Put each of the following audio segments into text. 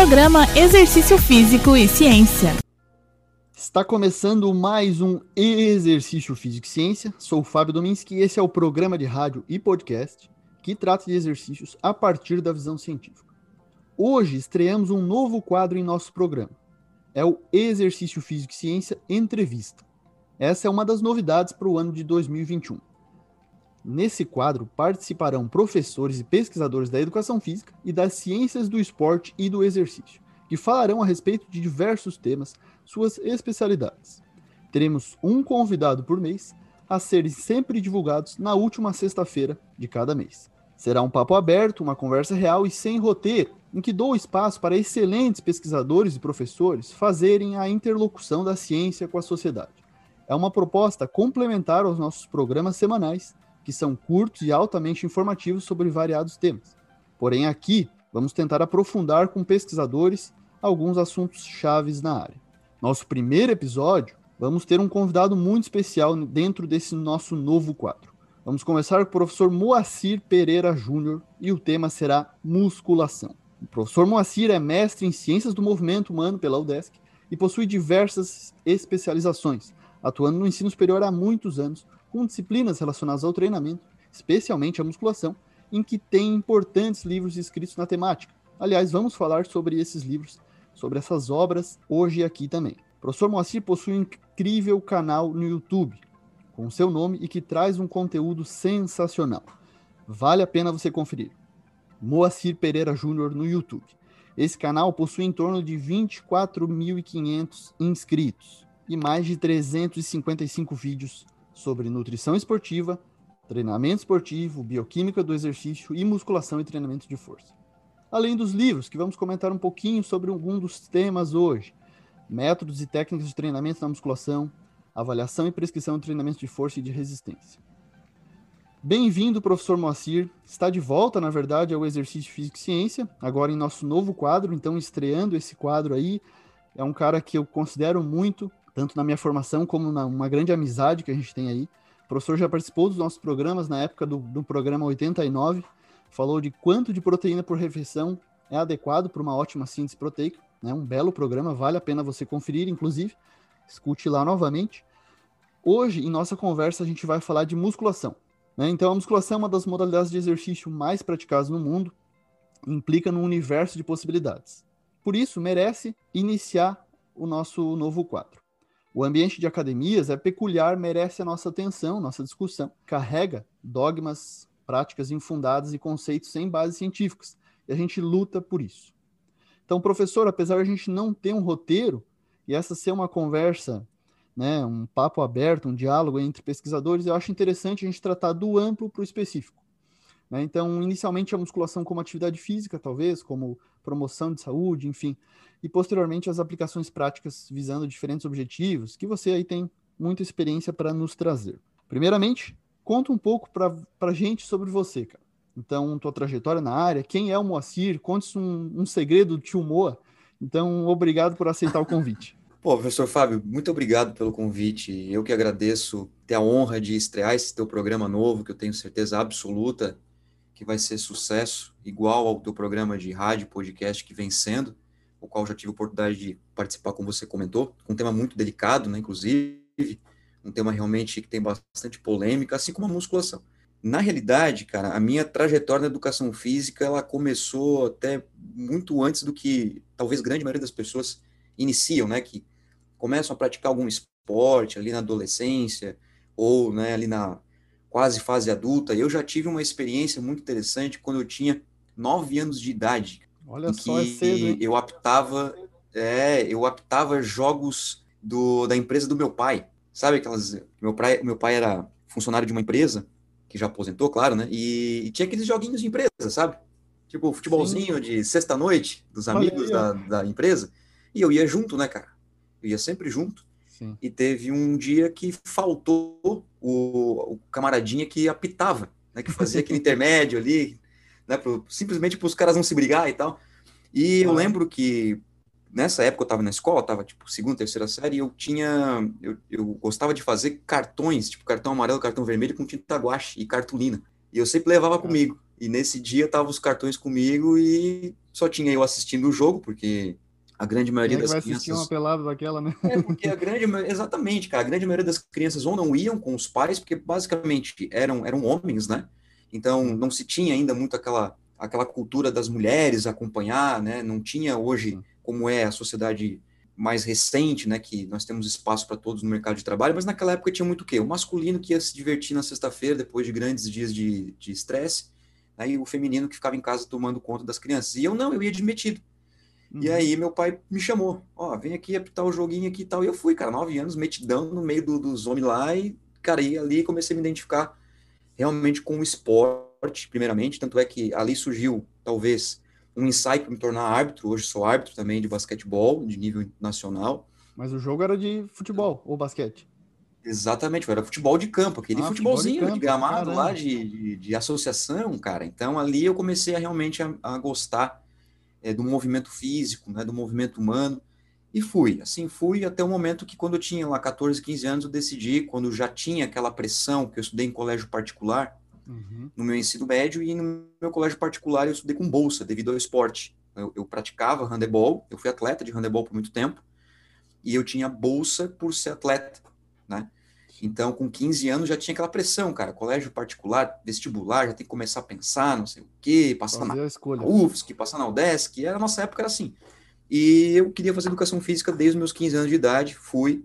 Programa Exercício Físico e Ciência. Está começando mais um Exercício Físico e Ciência. Sou o Fábio Dominski e esse é o programa de rádio e podcast que trata de exercícios a partir da visão científica. Hoje estreamos um novo quadro em nosso programa. É o Exercício Físico e Ciência Entrevista. Essa é uma das novidades para o ano de 2021. Nesse quadro participarão professores e pesquisadores da educação física e das ciências do esporte e do exercício, que falarão a respeito de diversos temas, suas especialidades. Teremos um convidado por mês, a serem sempre divulgados na última sexta-feira de cada mês. Será um papo aberto, uma conversa real e sem roteiro, em que dou espaço para excelentes pesquisadores e professores fazerem a interlocução da ciência com a sociedade. É uma proposta complementar aos nossos programas semanais que são curtos e altamente informativos sobre variados temas. Porém, aqui vamos tentar aprofundar com pesquisadores alguns assuntos chaves na área. Nosso primeiro episódio, vamos ter um convidado muito especial dentro desse nosso novo quadro. Vamos começar com o professor Moacir Pereira Júnior e o tema será musculação. O professor Moacir é mestre em Ciências do Movimento Humano pela UDESC e possui diversas especializações, atuando no ensino superior há muitos anos, com disciplinas relacionadas ao treinamento, especialmente a musculação, em que tem importantes livros escritos na temática. Aliás, vamos falar sobre esses livros, sobre essas obras, hoje aqui também. O professor Moacir possui um incrível canal no YouTube, com seu nome e que traz um conteúdo sensacional. Vale a pena você conferir. Moacir Pereira Júnior no YouTube. Esse canal possui em torno de 24.500 inscritos e mais de 355 vídeos sobre nutrição esportiva, treinamento esportivo, bioquímica do exercício e musculação e treinamento de força. Além dos livros, que vamos comentar um pouquinho sobre algum dos temas hoje: métodos e técnicas de treinamento na musculação, avaliação e prescrição de treinamento de força e de resistência. Bem-vindo, professor Moacir. Está de volta, na verdade, ao Exercício Físico e Ciência, agora em nosso novo quadro, então estreando esse quadro aí. É um cara que eu considero muito, tanto na minha formação como na uma grande amizade que a gente tem aí. O professor já participou dos nossos programas na época do, do programa 89, falou de quanto de proteína por refeição é adequado para uma ótima síntese proteica. Né? Um belo programa, vale a pena você conferir, inclusive. Escute lá novamente. Hoje, em nossa conversa, a gente vai falar de musculação. Né? Então, a musculação é uma das modalidades de exercício mais praticadas no mundo, implica num universo de possibilidades. Por isso, merece iniciar o nosso novo quadro. O ambiente de academias é peculiar, merece a nossa atenção, nossa discussão. Carrega dogmas, práticas infundadas e conceitos sem bases científicas. E a gente luta por isso. Então, professor, apesar de a gente não ter um roteiro, e essa ser uma conversa, né, um papo aberto, um diálogo entre pesquisadores, eu acho interessante a gente tratar do amplo para o específico. Né? Então, inicialmente a musculação como atividade física, talvez, como promoção de saúde, enfim e posteriormente as aplicações práticas visando diferentes objetivos, que você aí tem muita experiência para nos trazer. Primeiramente, conta um pouco para a gente sobre você, cara. Então, tua trajetória na área, quem é o Moacir, conte um, um segredo do tio Moa. Então, obrigado por aceitar o convite. Pô, professor Fábio, muito obrigado pelo convite. Eu que agradeço ter a honra de estrear esse teu programa novo, que eu tenho certeza absoluta que vai ser sucesso, igual ao teu programa de rádio, podcast que vem sendo o qual já tive a oportunidade de participar, como você comentou, um tema muito delicado, né, inclusive, um tema realmente que tem bastante polêmica, assim como a musculação. Na realidade, cara, a minha trajetória na educação física, ela começou até muito antes do que talvez grande maioria das pessoas iniciam, né, que começam a praticar algum esporte ali na adolescência ou, né, ali na quase fase adulta. Eu já tive uma experiência muito interessante quando eu tinha nove anos de idade. Olha só, é que é cedo, eu aptava, é, eu aptava jogos do, da empresa do meu pai. Sabe aquelas. Meu pai, meu pai era funcionário de uma empresa, que já aposentou, claro, né? E, e tinha aqueles joguinhos de empresa, sabe? Tipo, futebolzinho Sim. de sexta-noite dos amigos da, da empresa. E eu ia junto, né, cara? Eu ia sempre junto. Sim. E teve um dia que faltou o, o camaradinha que apitava, né? Que fazia aquele intermédio ali, né? Pro, simplesmente para os caras não se brigar e tal. E eu lembro que nessa época eu estava na escola, estava tipo segunda, terceira série, e eu tinha, eu, eu gostava de fazer cartões, tipo cartão amarelo, cartão vermelho com tinta guache e cartolina. E eu sempre levava comigo. E nesse dia tava os cartões comigo e só tinha eu assistindo o jogo, porque a grande maioria Quem é que das vai crianças. uma pelada daquela, né? É, porque a grande exatamente, cara, a grande maioria das crianças ou não iam com os pais, porque basicamente eram, eram homens, né? Então não se tinha ainda muito aquela, aquela cultura das mulheres acompanhar, né? Não tinha hoje, como é a sociedade mais recente, né? Que nós temos espaço para todos no mercado de trabalho, mas naquela época tinha muito o quê? O masculino que ia se divertir na sexta-feira, depois de grandes dias de de estresse, né? E o feminino que ficava em casa tomando conta das crianças. E eu não, eu ia de metido. E Uhum. aí meu pai me chamou, ó, vem aqui apitar o joguinho aqui e tal. E eu fui, cara, nove anos, metidão no meio do- dos homens lá e, cara, e ali comecei a me identificar realmente com o esporte, primeiramente. Tanto é que ali surgiu, talvez, um insight para me tornar árbitro. Hoje sou árbitro também de basquetebol, de nível nacional. Mas o jogo era de futebol ou basquete. Exatamente, era futebol de campo, aquele Ah, futebol de futebolzinho de, campo, gramado lá caramba. de, de, de associação, cara. Então ali eu comecei a realmente a, a gostar é, do movimento físico, né, do movimento humano, e fui. Assim, fui até o momento que quando eu tinha lá 14, 15 anos, eu decidi, quando já tinha aquela pressão, que eu estudei em colégio particular, Uhum. no meu ensino médio, e no meu colégio particular eu estudei com bolsa, devido ao esporte. Eu, eu praticava handebol, eu fui atleta de handebol por muito tempo, e eu tinha bolsa por ser atleta, né? Então, com 15 anos já tinha aquela pressão, cara, colégio particular, vestibular, já tem que começar a pensar, não sei o quê, passar na Fazer a escolha. UFSC, passar na UDESC, era a nossa época era assim. E eu queria fazer educação física desde os meus 15 anos de idade, fui,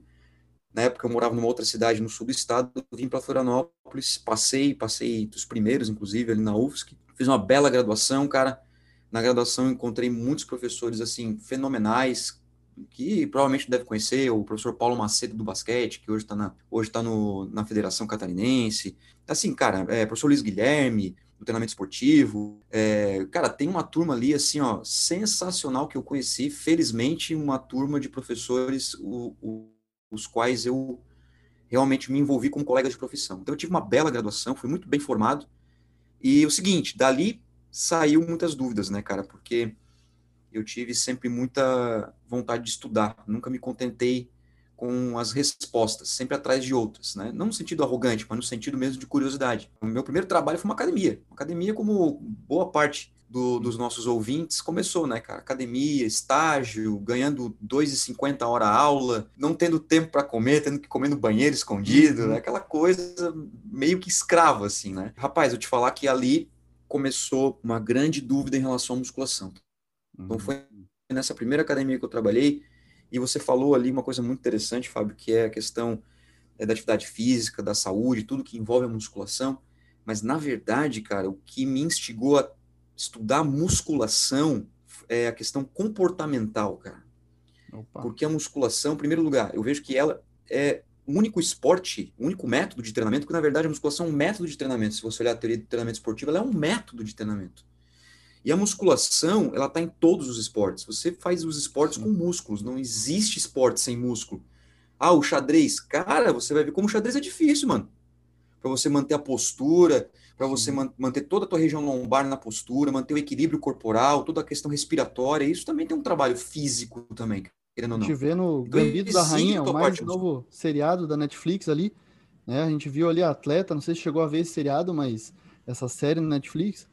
na época eu morava numa outra cidade no sul do estado, vim para Florianópolis, passei, passei dos primeiros, inclusive, ali na UFSC, fiz uma bela graduação, cara, na graduação encontrei muitos professores, assim, fenomenais, que provavelmente deve conhecer, o professor Paulo Macedo do basquete, que hoje está na, hoje tá na Federação Catarinense, assim, cara, é, professor Luiz Guilherme, do treinamento esportivo, é, cara, tem uma turma ali, assim, ó, sensacional que eu conheci, felizmente, uma turma de professores, o, o, os quais eu realmente me envolvi como colega de profissão. Então, eu tive uma bela graduação, fui muito bem formado, e o seguinte, dali saiu muitas dúvidas, né, cara, porque eu tive sempre muita vontade de estudar, nunca me contentei com as respostas, sempre atrás de outras, né? Não no sentido arrogante, mas no sentido mesmo de curiosidade. O meu primeiro trabalho foi uma academia. Uma academia, como boa parte do, dos nossos ouvintes, começou, né, cara? Academia, estágio, ganhando 2,50 a hora aula, não tendo tempo para comer, tendo que comer no banheiro escondido, né? Aquela coisa meio que escrava, assim, né? Rapaz, eu te falar que ali começou uma grande dúvida em relação à musculação. Então foi nessa primeira academia que eu trabalhei, e você falou ali uma coisa muito interessante, Fábio, que é a questão é, da atividade física, da saúde, tudo que envolve a musculação, mas na verdade, cara, o que me instigou a estudar musculação é a questão comportamental, cara. Opa. Porque a musculação, em primeiro lugar, eu vejo que ela é o único esporte, o único método de treinamento, porque na verdade a musculação é um método de treinamento. Se você olhar a teoria de treinamento esportivo, ela é um método de treinamento. E a musculação, ela está em todos os esportes. Você faz os esportes com músculos, não existe esporte sem músculo. Ah, o xadrez, cara, você vai ver como o xadrez é difícil, mano. Para você manter a postura, para você man- manter toda a tua região lombar na postura, manter o equilíbrio corporal, toda a questão respiratória, isso também tem um trabalho físico também, querendo ou A não. gente vê no Então, Gambito da Rainha, o mais novo seriado da Netflix ali, né? A gente viu ali a atleta, não sei se chegou a ver esse seriado, mas essa série no Netflix,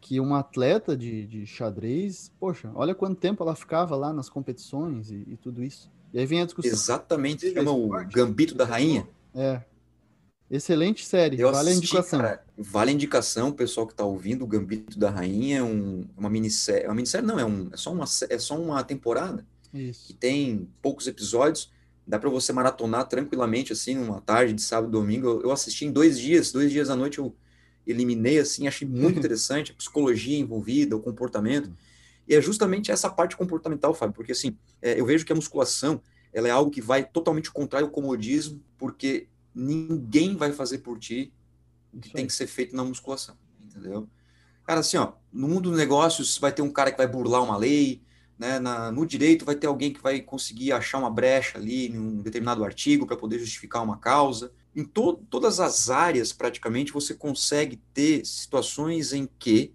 que uma atleta de, de xadrez, poxa, olha quanto tempo ela ficava lá nas competições e, e tudo isso. E aí vem a discussão. Exatamente, se chama o esporte. Gambito da Rainha. É. Excelente série, Eu vale a assisti, indicação. cara, vale a indicação, pessoal que está ouvindo, o Gambito da Rainha é um- uma minissérie, uma minissérie não, é, um, é, só uma, é só uma temporada, que Isso. tem poucos episódios, dá para você maratonar tranquilamente, assim, numa tarde de sábado, domingo, eu, eu assisti em dois dias, dois dias à noite eu eliminei, assim, achei muito interessante, a psicologia envolvida, o comportamento, e é justamente essa parte comportamental, Fábio, porque, assim, é, eu vejo que a musculação, ela é algo que vai totalmente contrário ao comodismo, porque ninguém vai fazer por ti o que tem que ser feito na musculação, entendeu? Cara, assim, ó, no mundo dos negócios vai ter um cara que vai burlar uma lei, né? Na, no direito vai ter alguém que vai conseguir achar uma brecha ali em um determinado artigo para poder justificar uma causa. Em to todas as áreas, praticamente, você consegue ter situações em que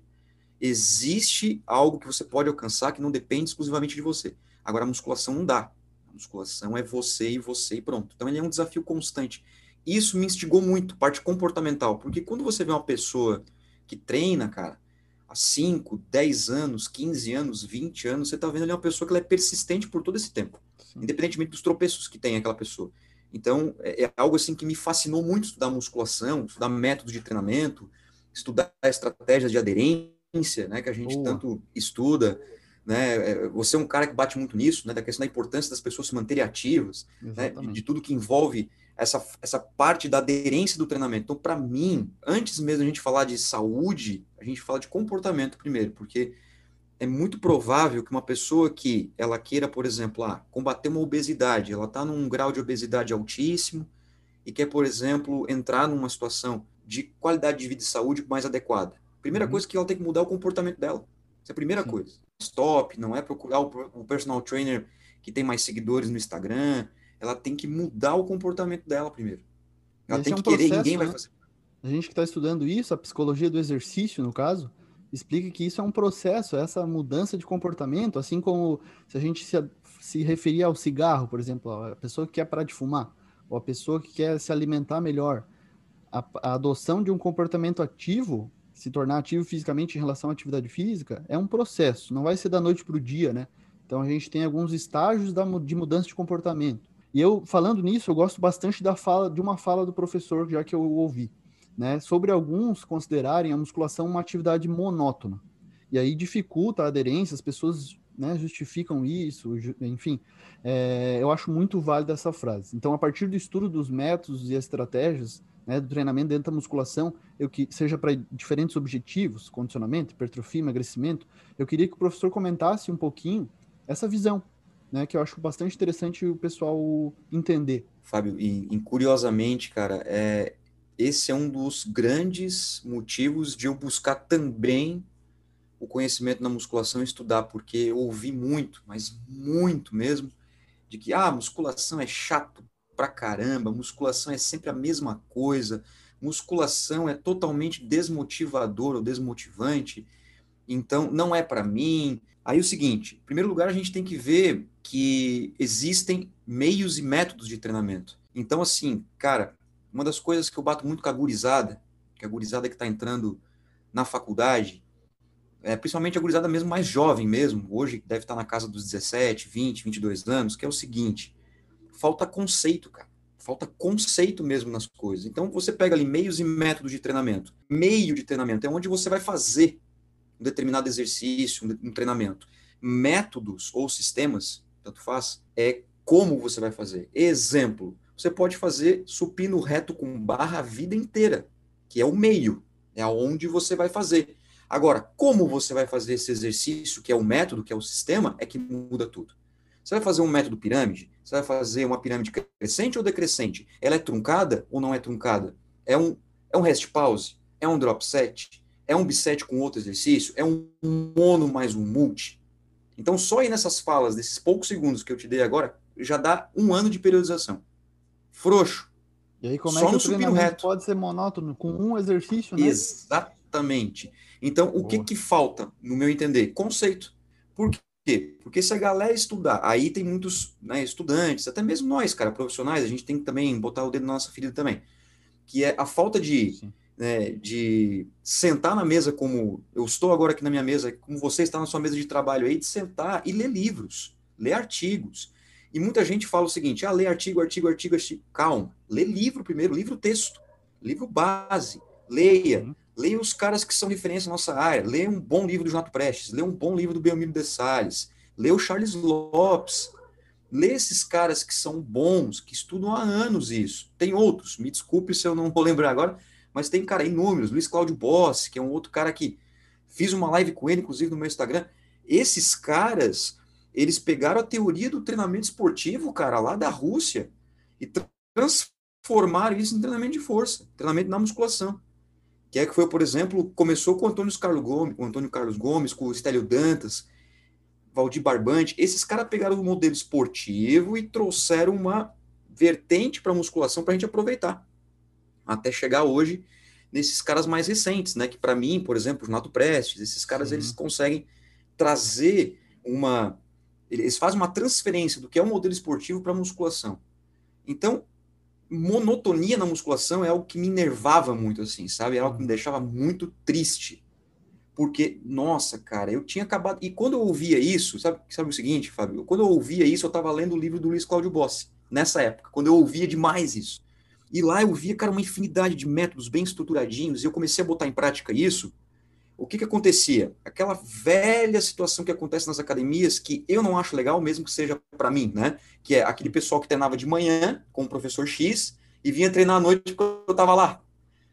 existe algo que você pode alcançar que não depende exclusivamente de você. Agora, a musculação não dá. A musculação é você e você e pronto. Então, ele é um desafio constante. Isso me instigou muito, parte comportamental, porque quando você vê uma pessoa que treina, cara, há 5, 10 anos, 15 anos, 20 anos, você está vendo ali uma pessoa que é persistente por todo esse tempo, independentemente dos tropeços que tem aquela pessoa. Então, é, é, algo assim que me fascinou muito estudar musculação, estudar métodos de treinamento, estudar estratégias de aderência, né, que a gente Boa. tanto estuda, né, é, você é um cara que bate muito nisso, né, da questão da importância das pessoas se manterem ativas, né, de, de, tudo que envolve essa, essa parte da aderência do treinamento. Então, para mim, antes mesmo a gente falar de saúde, a gente fala de comportamento primeiro, porque é muito provável que uma pessoa que ela queira, por exemplo, ah, combater uma obesidade, ela está num grau de obesidade altíssimo e quer, por exemplo, entrar numa situação de qualidade de vida e saúde mais adequada. Primeira uhum. coisa é que ela tem que mudar o comportamento dela. Essa é a primeira Sim. coisa. Stop, não é procurar o personal trainer que tem mais seguidores no Instagram, ela tem que mudar o comportamento dela primeiro. Ela Esse tem é um que processo, querer, ninguém né? vai fazer. A gente que está estudando isso, a psicologia do exercício, no caso, explica que isso é um processo, essa mudança de comportamento, assim como se a gente se, se referir ao cigarro, por exemplo, a pessoa que quer parar de fumar, ou a pessoa que quer se alimentar melhor, a, a adoção de um comportamento ativo, se tornar ativo fisicamente em relação à atividade física, é um processo, não vai ser da noite para o dia, né? Então a gente tem alguns estágios da, de mudança de comportamento. E eu, falando nisso, eu gosto bastante da fala, de uma fala do professor, já que eu ouvi, né, sobre alguns considerarem a musculação uma atividade monótona. E aí dificulta a aderência, as pessoas né, justificam isso, enfim. É, eu acho muito válida essa frase. Então, a partir do estudo dos métodos e estratégias né, do treinamento dentro da musculação, eu que seja para diferentes objetivos, condicionamento, hipertrofia, emagrecimento, eu queria que o professor comentasse um pouquinho essa visão né, que eu acho bastante interessante o pessoal entender. Fábio, e, e curiosamente, cara, é, esse é um dos grandes motivos de eu buscar também o conhecimento na musculação e estudar, porque eu ouvi muito, mas muito mesmo, de que ah, musculação é chato pra caramba, musculação é sempre a mesma coisa, musculação é totalmente desmotivador ou desmotivante, então não é para mim. Aí o seguinte, em primeiro lugar a gente tem que ver que existem meios e métodos de treinamento. Então, assim, cara, uma das coisas que eu bato muito com a gurizada, que a gurizada que está entrando na faculdade, é, principalmente a gurizada mesmo mais jovem mesmo, hoje deve estar tá na casa dos 17, 20, 22 anos, que é o seguinte, falta conceito, cara. Falta conceito mesmo nas coisas. Então, você pega ali meios e métodos de treinamento. Meio de treinamento é onde você vai fazer um determinado exercício, um treinamento. Métodos ou sistemas tanto faz, é como você vai fazer. Exemplo, você pode fazer supino reto com barra a vida inteira, que é o meio, é aonde você vai fazer. Agora, como você vai fazer esse exercício, que é o método, que é o sistema, é que muda tudo. Você vai fazer um método pirâmide? Você vai fazer uma pirâmide crescente ou decrescente? Ela é truncada ou não é truncada? É um, é um rest pause? É um drop set? É um biset com outro exercício? É um mono mais um multi? Então, só aí nessas falas, desses poucos segundos que eu te dei agora, já dá um ano de periodização. Frouxo. E aí, como é só é que o reto. pode ser monótono? Com um exercício, né? Exatamente. Então, o que, que falta, no meu entender? Conceito. Por quê? Porque se a galera estudar, aí tem muitos né, estudantes, até mesmo nós, cara, profissionais, a gente tem que também botar o dedo na nossa ferida também, que é a falta de né, de sentar na mesa como eu estou agora aqui na minha mesa, como você está na sua mesa de trabalho aí, de sentar e ler livros, ler artigos. E muita gente fala o seguinte: ah, lê artigo, artigo, artigo, artigo. Calma, lê livro primeiro, livro texto, livro base, leia. Uhum. Leia os caras que são referência na nossa área. Leia um bom livro do Jonato Prestes, leia um bom livro do Belmiro de Salles, leia o Charles Lopes, lê esses caras que são bons, que estudam há anos isso. Tem outros, me desculpe se eu não vou lembrar agora, mas tem, cara, inúmeros. Luiz Cláudio Boss, que é um outro cara que fiz uma live com ele, inclusive, no meu Instagram. Esses caras, eles pegaram a teoria do treinamento esportivo, cara, lá da Rússia, e transformaram isso em treinamento de força, treinamento na musculação. Que é que foi, por exemplo, começou com o Antônio Carlos Gomes, com o Antônio Carlos Gomes, com o Estélio Dantas, Valdir Barbante. Esses caras pegaram o modelo esportivo e trouxeram uma vertente para a musculação para a gente aproveitar até chegar hoje nesses caras mais recentes, né? Que para mim, por exemplo, o Nato Prestes, esses caras Sim. eles conseguem trazer uma, eles fazem uma transferência do que é um modelo esportivo para musculação. Então, monotonia na musculação é algo que me enervava muito, assim, sabe? É algo que me deixava muito triste. porque, nossa, cara, eu tinha acabado. E quando eu ouvia isso, sabe, sabe o seguinte, Fábio? Quando eu ouvia isso, eu estava lendo o livro do Luiz Cláudio Bossi, nessa época, quando eu ouvia demais isso. E lá eu via, cara, uma infinidade de métodos bem estruturadinhos, e eu comecei a botar em prática isso. O que, que acontecia? Aquela velha situação que acontece nas academias, que eu não acho legal, mesmo que seja para mim, né? Que é aquele pessoal que treinava de manhã com o professor X e vinha treinar à noite porque eu estava lá.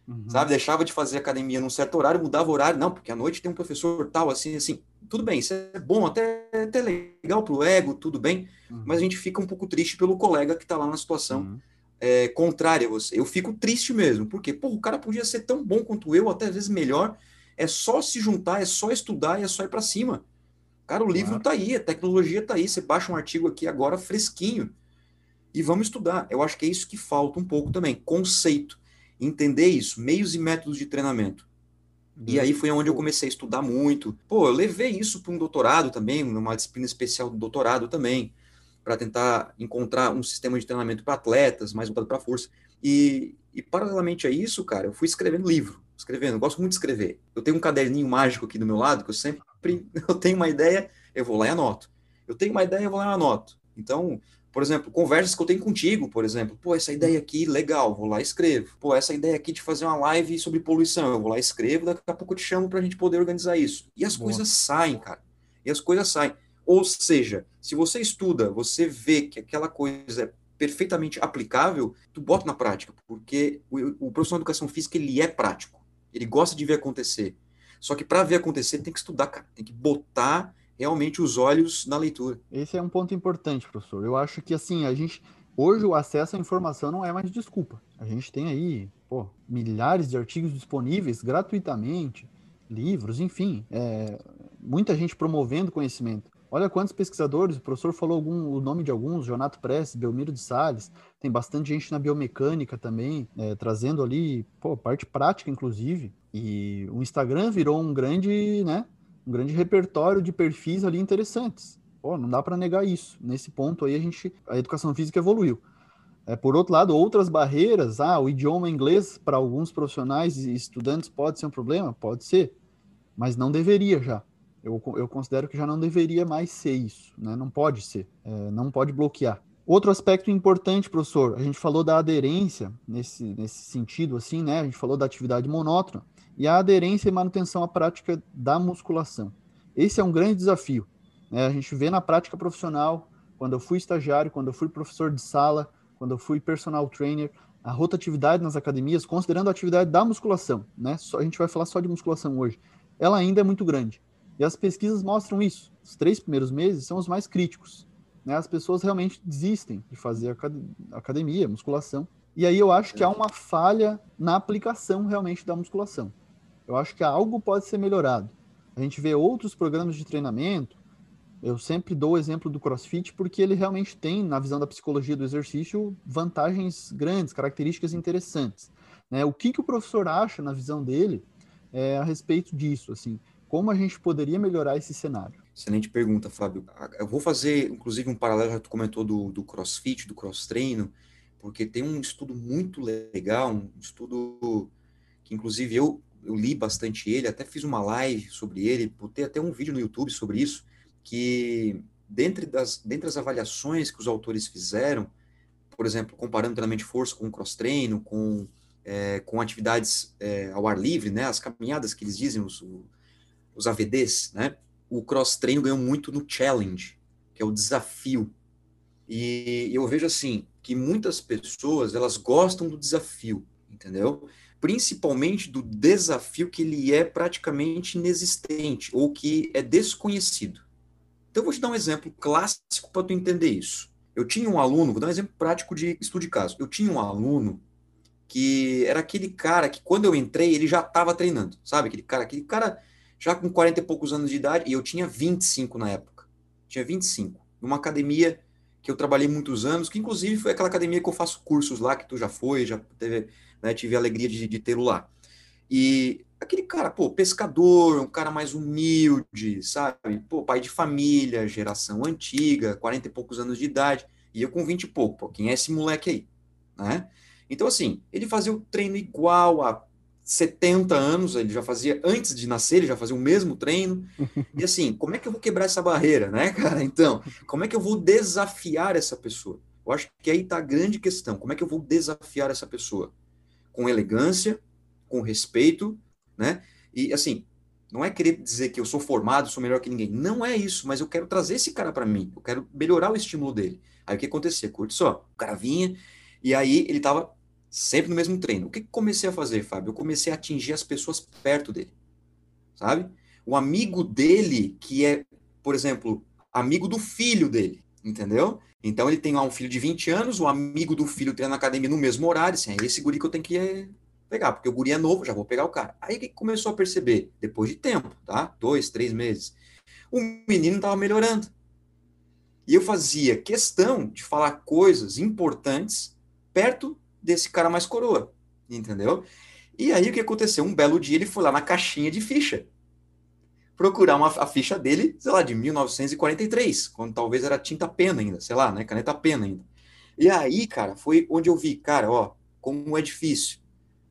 Uhum. Sabe? Deixava de fazer academia num certo horário, mudava o horário. Não, porque à noite tem um professor tal, assim, assim. Tudo bem, isso é bom, até, até legal pro ego, tudo bem. Uhum. Mas a gente fica um pouco triste pelo colega que está lá na situação uhum. é, contrária a você. Eu fico triste mesmo, porque, pô, o cara podia ser tão bom quanto eu, até às vezes melhor. É só se juntar, é só estudar, é só ir para cima. Cara, o livro está aí, a tecnologia está aí. Você baixa um artigo aqui agora fresquinho e vamos estudar. Eu acho que é isso que falta um pouco também, conceito entender isso, meios e métodos de treinamento. E aí foi onde eu comecei a estudar muito. Pô, eu levei isso para um doutorado também, numa disciplina especial do doutorado também, para tentar encontrar um sistema de treinamento para atletas, mais voltado para força. E, e, paralelamente a isso, cara, eu fui escrevendo livro, escrevendo. Eu gosto muito de escrever. Eu tenho um caderninho mágico aqui do meu lado, que eu sempre eu tenho uma ideia, eu vou lá e anoto. Eu tenho uma ideia, eu vou lá e anoto. Então, por exemplo, conversas que eu tenho contigo, por exemplo. Pô, essa ideia aqui, legal, vou lá e escrevo. Pô, essa ideia aqui de fazer uma live sobre poluição, eu vou lá e escrevo, daqui a pouco eu te chamo para a gente poder organizar isso. E as Boa. coisas saem, cara. E as coisas saem. Ou seja, se você estuda, você vê que aquela coisa é perfeitamente aplicável, tu bota na prática, porque o, o profissional de educação física, ele é prático. Ele gosta de ver acontecer. Só que para ver acontecer, tem que estudar, cara. Tem que botar realmente os olhos na leitura. Esse é um ponto importante, professor. Eu acho que assim, a gente hoje o acesso à informação não é mais desculpa. A gente tem aí, pô, milhares de artigos disponíveis gratuitamente, livros, enfim, é, muita gente promovendo conhecimento. Olha quantos pesquisadores, o professor falou algum, o nome de alguns, Jonato Prestes, Belmiro de Salles, tem bastante gente na biomecânica também, é, trazendo ali, pô, parte prática, inclusive. E o Instagram virou um grande, né, um grande repertório de perfis ali interessantes. Pô, não dá para negar isso. Nesse ponto aí a gente, a educação física evoluiu. É, por outro lado, outras barreiras, ah, o idioma inglês para alguns profissionais e estudantes pode ser um problema? Pode ser, mas não deveria já. Eu, eu considero que já não deveria mais ser isso, né? não pode ser, é, não pode bloquear. Outro aspecto importante, professor, a gente falou da aderência nesse, nesse sentido, assim, né? A gente falou da atividade monótona e a aderência e manutenção à prática da musculação. Esse é um grande desafio. Né? A gente vê na prática profissional, quando eu fui estagiário, quando eu fui professor de sala, quando eu fui personal trainer, a rotatividade nas academias, considerando a atividade da musculação, né? Só, a gente vai falar só de musculação hoje, ela ainda é muito grande. E as pesquisas mostram isso. Os três primeiros meses são os mais críticos. Né? As pessoas realmente desistem de fazer academia, musculação. E aí eu acho que há uma falha na aplicação realmente da musculação. Eu acho que algo pode ser melhorado. A gente vê outros programas de treinamento. Eu sempre dou o exemplo do CrossFit porque ele realmente tem, na visão da psicologia do exercício, vantagens grandes, características interessantes. Né? O que, que o professor acha, na visão dele, é, a respeito disso? Assim, como a gente poderia melhorar esse cenário? Excelente pergunta, Fábio. Eu vou fazer, inclusive, um paralelo, já tu comentou do, do CrossFit, do cross-treino, porque tem um estudo muito legal, um estudo que, inclusive, eu eu li bastante ele, até fiz uma live sobre ele, botei até um vídeo no YouTube sobre isso, que dentre, das, dentre as avaliações que os autores fizeram, por exemplo, comparando treinamento de força com cross-treino, com, é, com atividades é, ao ar livre, né, as caminhadas que eles dizem, os, os AVDs, né, o cross-treino ganhou muito no challenge, que é o desafio. E eu vejo assim, que muitas pessoas, elas gostam do desafio, entendeu? principalmente do desafio que ele é praticamente inexistente ou que é desconhecido. Então, eu vou te dar um exemplo clássico para tu entender isso. Eu tinha um aluno, vou dar um exemplo prático de estudo de caso. Eu tinha um aluno que era aquele cara que, quando eu entrei, ele já estava treinando, sabe? Aquele cara, aquele cara já com 40 e poucos anos de idade, e eu tinha 25 na época. Tinha 25. Numa academia que eu trabalhei muitos anos, que inclusive foi aquela academia que eu faço cursos lá, que tu já foi, já teve né? Tive a alegria de, de tê-lo lá. E aquele cara, pô, pescador, um cara mais humilde, sabe? Pô, pai de família, geração antiga, 40 e poucos anos de idade, e eu com 20 e pouco, pô, quem é esse moleque aí, né? Então, assim, ele fazia o treino igual há 70 anos, ele já fazia, antes de nascer, ele já fazia o mesmo treino. E assim, como é que eu vou quebrar essa barreira, né, cara? Então, como é que eu vou desafiar essa pessoa? Eu acho que aí está a grande questão. Como é que eu vou desafiar essa pessoa? Com elegância, com respeito, né? E assim, não é querer dizer que eu sou formado, sou melhor que ninguém. Não é isso, mas eu quero trazer esse cara para mim. Eu quero melhorar o estímulo dele. Aí o que acontecia? Curte só. O cara vinha e aí ele tava sempre no mesmo treino. O que, que comecei a fazer, Fábio? Eu comecei a atingir as pessoas perto dele, sabe? O amigo dele, que é, por exemplo, amigo do filho dele, entendeu? Então ele tem lá um filho de 20 anos, o amigo do filho treina na academia no mesmo horário, assim, é esse guri que eu tenho que eh, pegar, porque o guri é novo, já vou pegar o cara. Aí que começou a perceber, depois de tempo, tá? Dois, três meses, o menino estava melhorando. E eu fazia questão de falar coisas importantes perto desse cara mais coroa, entendeu? E aí o que aconteceu? Um belo dia ele foi lá na caixinha de ficha procurar uma, a ficha dele, sei lá, de 1943, quando talvez era tinta pena ainda, sei lá, né, caneta pena ainda. E aí, cara, foi onde eu vi, cara, ó, como é difícil,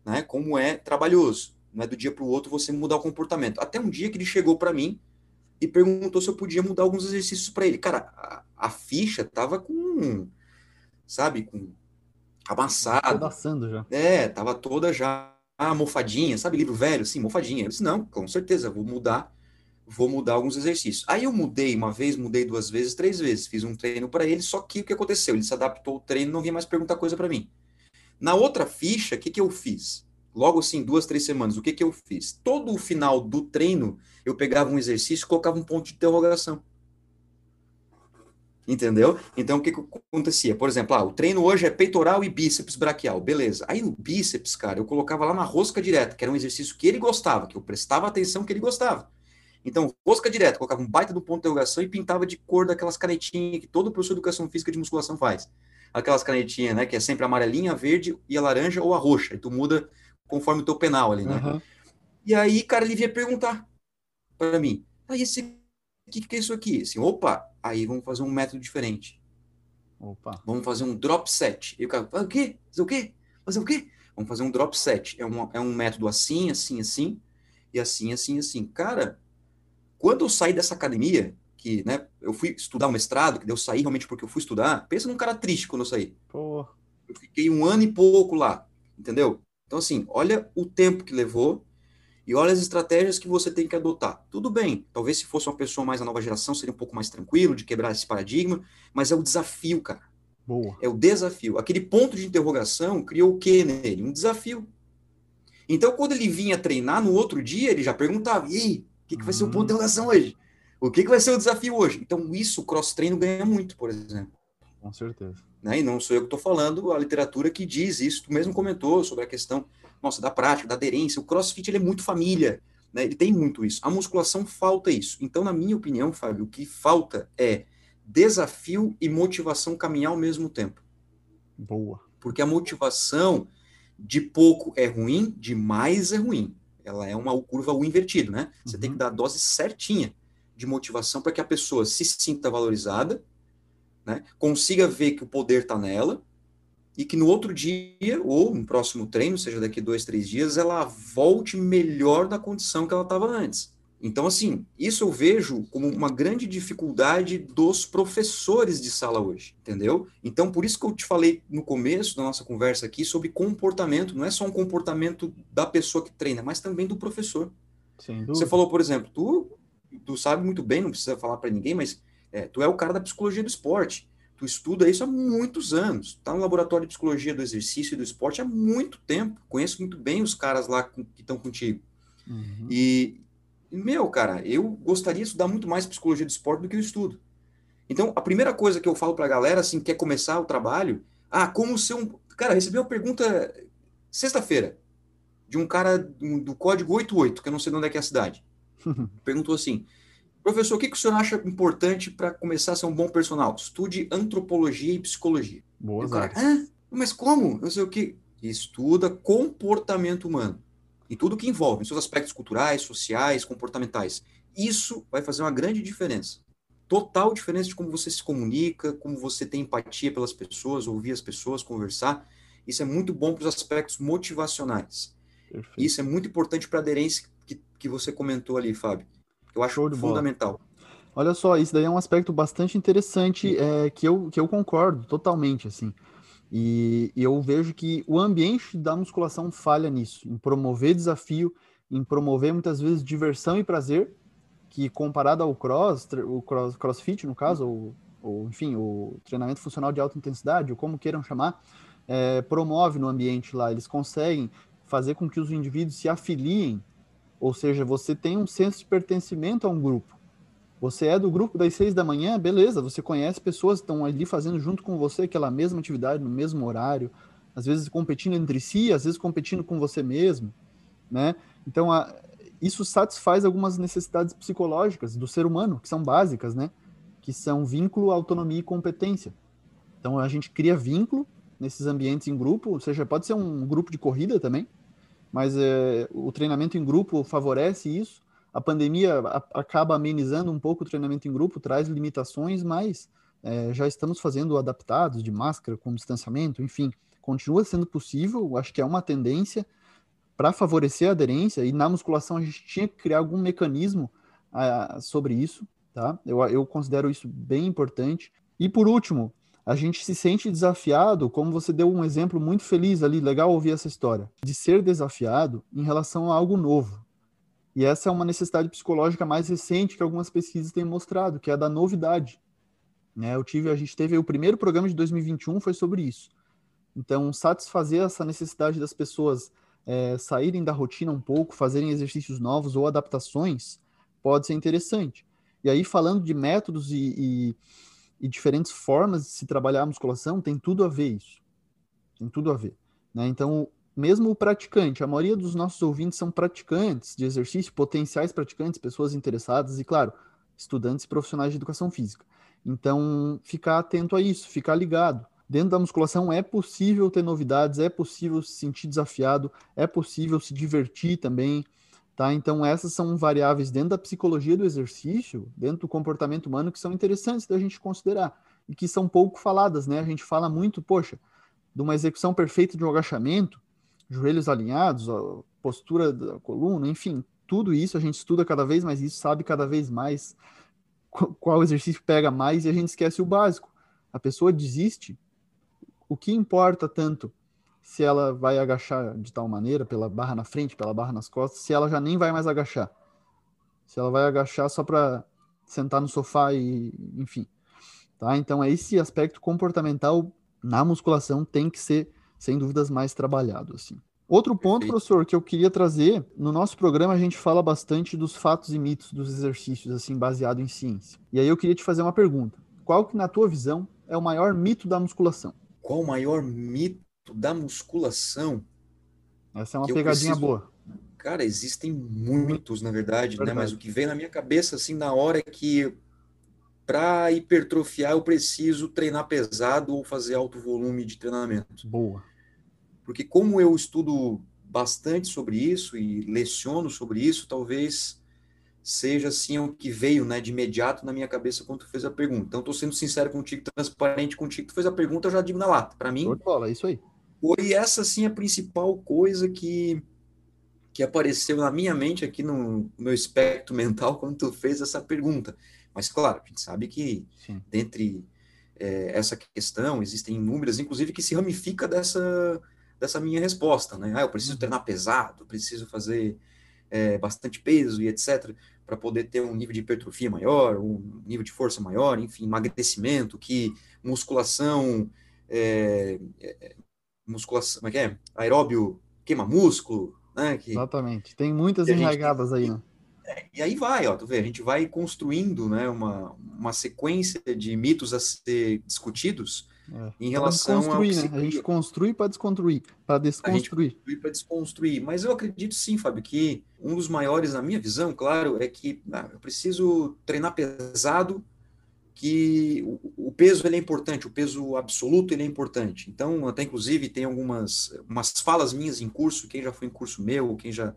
né, como é trabalhoso, não é do dia para o outro você mudar o comportamento. Até um dia que ele chegou para mim e perguntou se eu podia mudar alguns exercícios para ele. Cara, a, a, ficha tava com, sabe, com amassado. Amassando já. É, tava toda já mofadinha, sabe, livro velho, assim, mofadinha. Eu disse, não, com certeza, vou mudar, vou mudar alguns exercícios. Aí eu mudei uma vez, mudei duas vezes, três vezes, fiz um treino para ele, só que o que aconteceu? Ele se adaptou ao treino, não vinha mais perguntar coisa para mim. Na outra ficha, o que, que eu fiz? Logo assim, duas, três semanas, o que, que eu fiz? Todo o final do treino, eu pegava um exercício e colocava um ponto de interrogação. Entendeu? Então, o que, que acontecia? Por exemplo, ah, o treino hoje é peitoral e bíceps braquial. Beleza. Aí no bíceps, cara, eu colocava lá na rosca direta, que era um exercício que ele gostava, que eu prestava atenção que ele gostava. Então, rosca direta, colocava um baita do ponto de interrogação e pintava de cor daquelas canetinhas que todo professor de educação física de musculação faz. Aquelas canetinhas, né, que é sempre amarelinha, a verde e a laranja ou a roxa. E tu muda conforme o teu penal ali, né? Uhum. E aí, cara, ele vinha perguntar para mim, ah, esse o que, que é isso aqui? Assim, opa, aí vamos fazer um método diferente. Opa. Vamos fazer um drop set. E o cara, o quê? Fazer o quê? Fazer o quê? Vamos fazer um drop set. É um, é um método assim, assim, assim, e assim, assim, assim. Cara, quando eu saí dessa academia, que, né, eu fui estudar o um mestrado, que eu saí realmente porque eu fui estudar, pensa num cara triste quando eu saí. Pô. Eu fiquei um ano e pouco lá, entendeu? Então, assim, olha o tempo que levou e olha as estratégias que você tem que adotar. Tudo bem, talvez se fosse uma pessoa mais da nova geração seria um pouco mais tranquilo de quebrar esse paradigma, mas é o desafio, cara. Boa. É o desafio. Aquele ponto de interrogação criou o que nele? Um desafio. Então, quando ele vinha treinar no outro dia, ele já perguntava: e aí, o que, que vai ser o ponto de interrogação hoje? O que, que vai ser o desafio hoje? Então, isso, o cross-treino ganha muito, por exemplo. Com certeza. Né? E não sou eu que estou falando, a literatura que diz isso, tu mesmo comentou sobre a questão nossa, da prática, da aderência. O crossfit ele é muito família, né? Ele tem muito isso. A musculação falta isso. Então, na minha opinião, Fábio, o que falta é desafio e motivação caminhar ao mesmo tempo. Boa. Porque a motivação de pouco é ruim, de mais é ruim. Ela é uma curva U invertida, né? Você uhum. tem que dar a dose certinha de motivação para que a pessoa se sinta valorizada, né? consiga ver que o poder está nela e que no outro dia, ou no próximo treino, seja daqui dois, três dias, ela volte melhor da condição que ela estava antes. Então, assim, isso eu vejo como uma grande dificuldade dos professores de sala hoje, entendeu? Então, por isso que eu te falei no começo da nossa conversa aqui sobre comportamento. Não é só um comportamento da pessoa que treina, mas também do professor. Você falou, por exemplo, tu, tu sabe muito bem, não precisa falar para ninguém, mas é, tu é o cara da psicologia do esporte tu estuda isso há muitos anos. Está no laboratório de psicologia do exercício e do esporte há muito tempo. Conheço muito bem os caras lá que estão contigo. Uhum. E, meu, cara, eu gostaria de estudar muito mais psicologia do esporte do que eu estudo. Então, a primeira coisa que eu falo para a galera, assim, quer começar o trabalho, ah, como ser um... Cara, recebi uma pergunta sexta-feira de um cara do código 88, que eu não sei de onde é que é a cidade. Perguntou assim, Professor, o que, que o senhor acha importante para começar a ser um bom personal? Estude antropologia e psicologia. Boa, cara, Mas como? Não sei o que. Estuda comportamento humano. E tudo que envolve, seus aspectos culturais, sociais, comportamentais. Isso vai fazer uma grande diferença. Total diferença de como você se comunica, como você tem empatia pelas pessoas, ouvir as pessoas, conversar. Isso é muito bom para os aspectos motivacionais. Perfeito. Isso é muito importante para a aderência que, que você comentou ali, Fábio. Eu acho fundamental. Bola. Olha só, isso daí é um aspecto bastante interessante é, que, eu, que eu concordo totalmente, assim. E, e, eu vejo que o ambiente da musculação falha nisso, em promover desafio, em promover muitas vezes diversão e prazer, que comparado ao cross, o cross, crossfit no caso, ou, ou enfim, o treinamento funcional de alta intensidade, ou como queiram chamar, é, promove no ambiente lá. Eles conseguem fazer com que os indivíduos se afiliem, ou seja, você tem um senso de pertencimento a um grupo. Você é do grupo das seis da manhã, beleza, você conhece pessoas que estão ali fazendo junto com você aquela mesma atividade, no mesmo horário, às vezes competindo entre si, às vezes competindo com você mesmo, né? Então, a, isso satisfaz algumas necessidades psicológicas do ser humano, que são básicas, né? Que são vínculo, autonomia e competência. Então, a gente cria vínculo nesses ambientes em grupo, ou seja, pode ser um grupo de corrida também, mas é, o treinamento em grupo favorece isso, a pandemia acaba amenizando um pouco o treinamento em grupo, traz limitações, mas é, já estamos fazendo adaptados de máscara com distanciamento, enfim, continua sendo possível, acho que é uma tendência para favorecer a aderência, e na musculação a gente tinha que criar algum mecanismo uh, sobre isso, tá? Eu, eu considero isso bem importante. E por último, a gente se sente desafiado, como você deu um exemplo muito feliz ali, legal ouvir essa história, de ser desafiado em relação a algo novo. E essa é uma necessidade psicológica mais recente que algumas pesquisas têm mostrado, que é a da novidade. Né? Eu tive, a gente teve o primeiro programa de 2021 foi sobre isso. Então, satisfazer essa necessidade das pessoas é, saírem da rotina um pouco, fazerem exercícios novos ou adaptações, pode ser interessante. E aí, falando de métodos e, e, e diferentes formas de se trabalhar a musculação, tem tudo a ver isso. Tem tudo a ver. Né? Então, mesmo o praticante, a maioria dos nossos ouvintes são praticantes de exercício, potenciais praticantes, pessoas interessadas e, claro, estudantes e profissionais de educação física. Então, ficar atento a isso, ficar ligado. Dentro da musculação é possível ter novidades, é possível se sentir desafiado, é possível se divertir também, tá? Então, essas são variáveis dentro da psicologia do exercício, dentro do comportamento humano, que são interessantes da gente considerar e que são pouco faladas, né? A gente fala muito, poxa, de uma execução perfeita de um agachamento, joelhos alinhados, postura da coluna, enfim, tudo isso a gente estuda cada vez mais isso, sabe cada vez mais qual exercício pega mais e a gente esquece o básico. A pessoa desiste. O que importa tanto se ela vai agachar de tal maneira, pela barra na frente, pela barra nas costas, se ela já nem vai mais agachar? Se ela vai agachar só para sentar no sofá e, enfim. Tá? Então, esse aspecto comportamental na musculação tem que ser sem dúvidas, mais trabalhado. Assim. Outro ponto, professor, que eu queria trazer, no nosso programa a gente fala bastante dos fatos e mitos dos exercícios, assim, baseado em ciência. E aí eu queria te fazer uma pergunta. Qual que, na tua visão, é o maior mito da musculação? Qual o maior mito da musculação? Essa é uma pegadinha preciso... boa. Cara, existem muitos, na verdade, verdade, né? Mas o que vem na minha cabeça, assim, na hora é que para hipertrofiar eu preciso treinar pesado ou fazer alto volume de treinamento. Boa. Porque como eu estudo bastante sobre isso e leciono sobre isso, talvez seja assim o que veio, né, de imediato na minha cabeça quando tu fez a pergunta. Então estou sendo sincero contigo, transparente contigo, tu fez a pergunta, eu já digo na lata. Para mim, bola, é isso aí. Foi essa sim a principal coisa que que apareceu na minha mente aqui no meu espectro mental quando tu fez essa pergunta. Mas, claro, a gente sabe que, Sim. dentre é, essa questão, existem inúmeras, inclusive, que se ramifica dessa, dessa minha resposta, né? Ah, eu preciso uhum. treinar pesado, preciso fazer é, bastante peso e etc., para poder ter um nível de hipertrofia maior, um nível de força maior, enfim, emagrecimento, que musculação, é, é musculação, como é que é? Aeróbio queima músculo, né? Que, Exatamente. Tem muitas enraigadas aí, né? e aí vai, ó, tu vê, a gente vai construindo né, uma, uma sequência de mitos a ser discutidos é. em relação a. Né? A gente construi para desconstruir, para desconstruir. para desconstruir. Mas eu acredito sim, Fábio, que um dos maiores, na minha visão, claro, é que ah, eu preciso treinar pesado, que o, peso ele é importante, o peso absoluto ele é importante. Então, até inclusive tem algumas umas falas minhas em curso, quem já foi em curso meu, quem já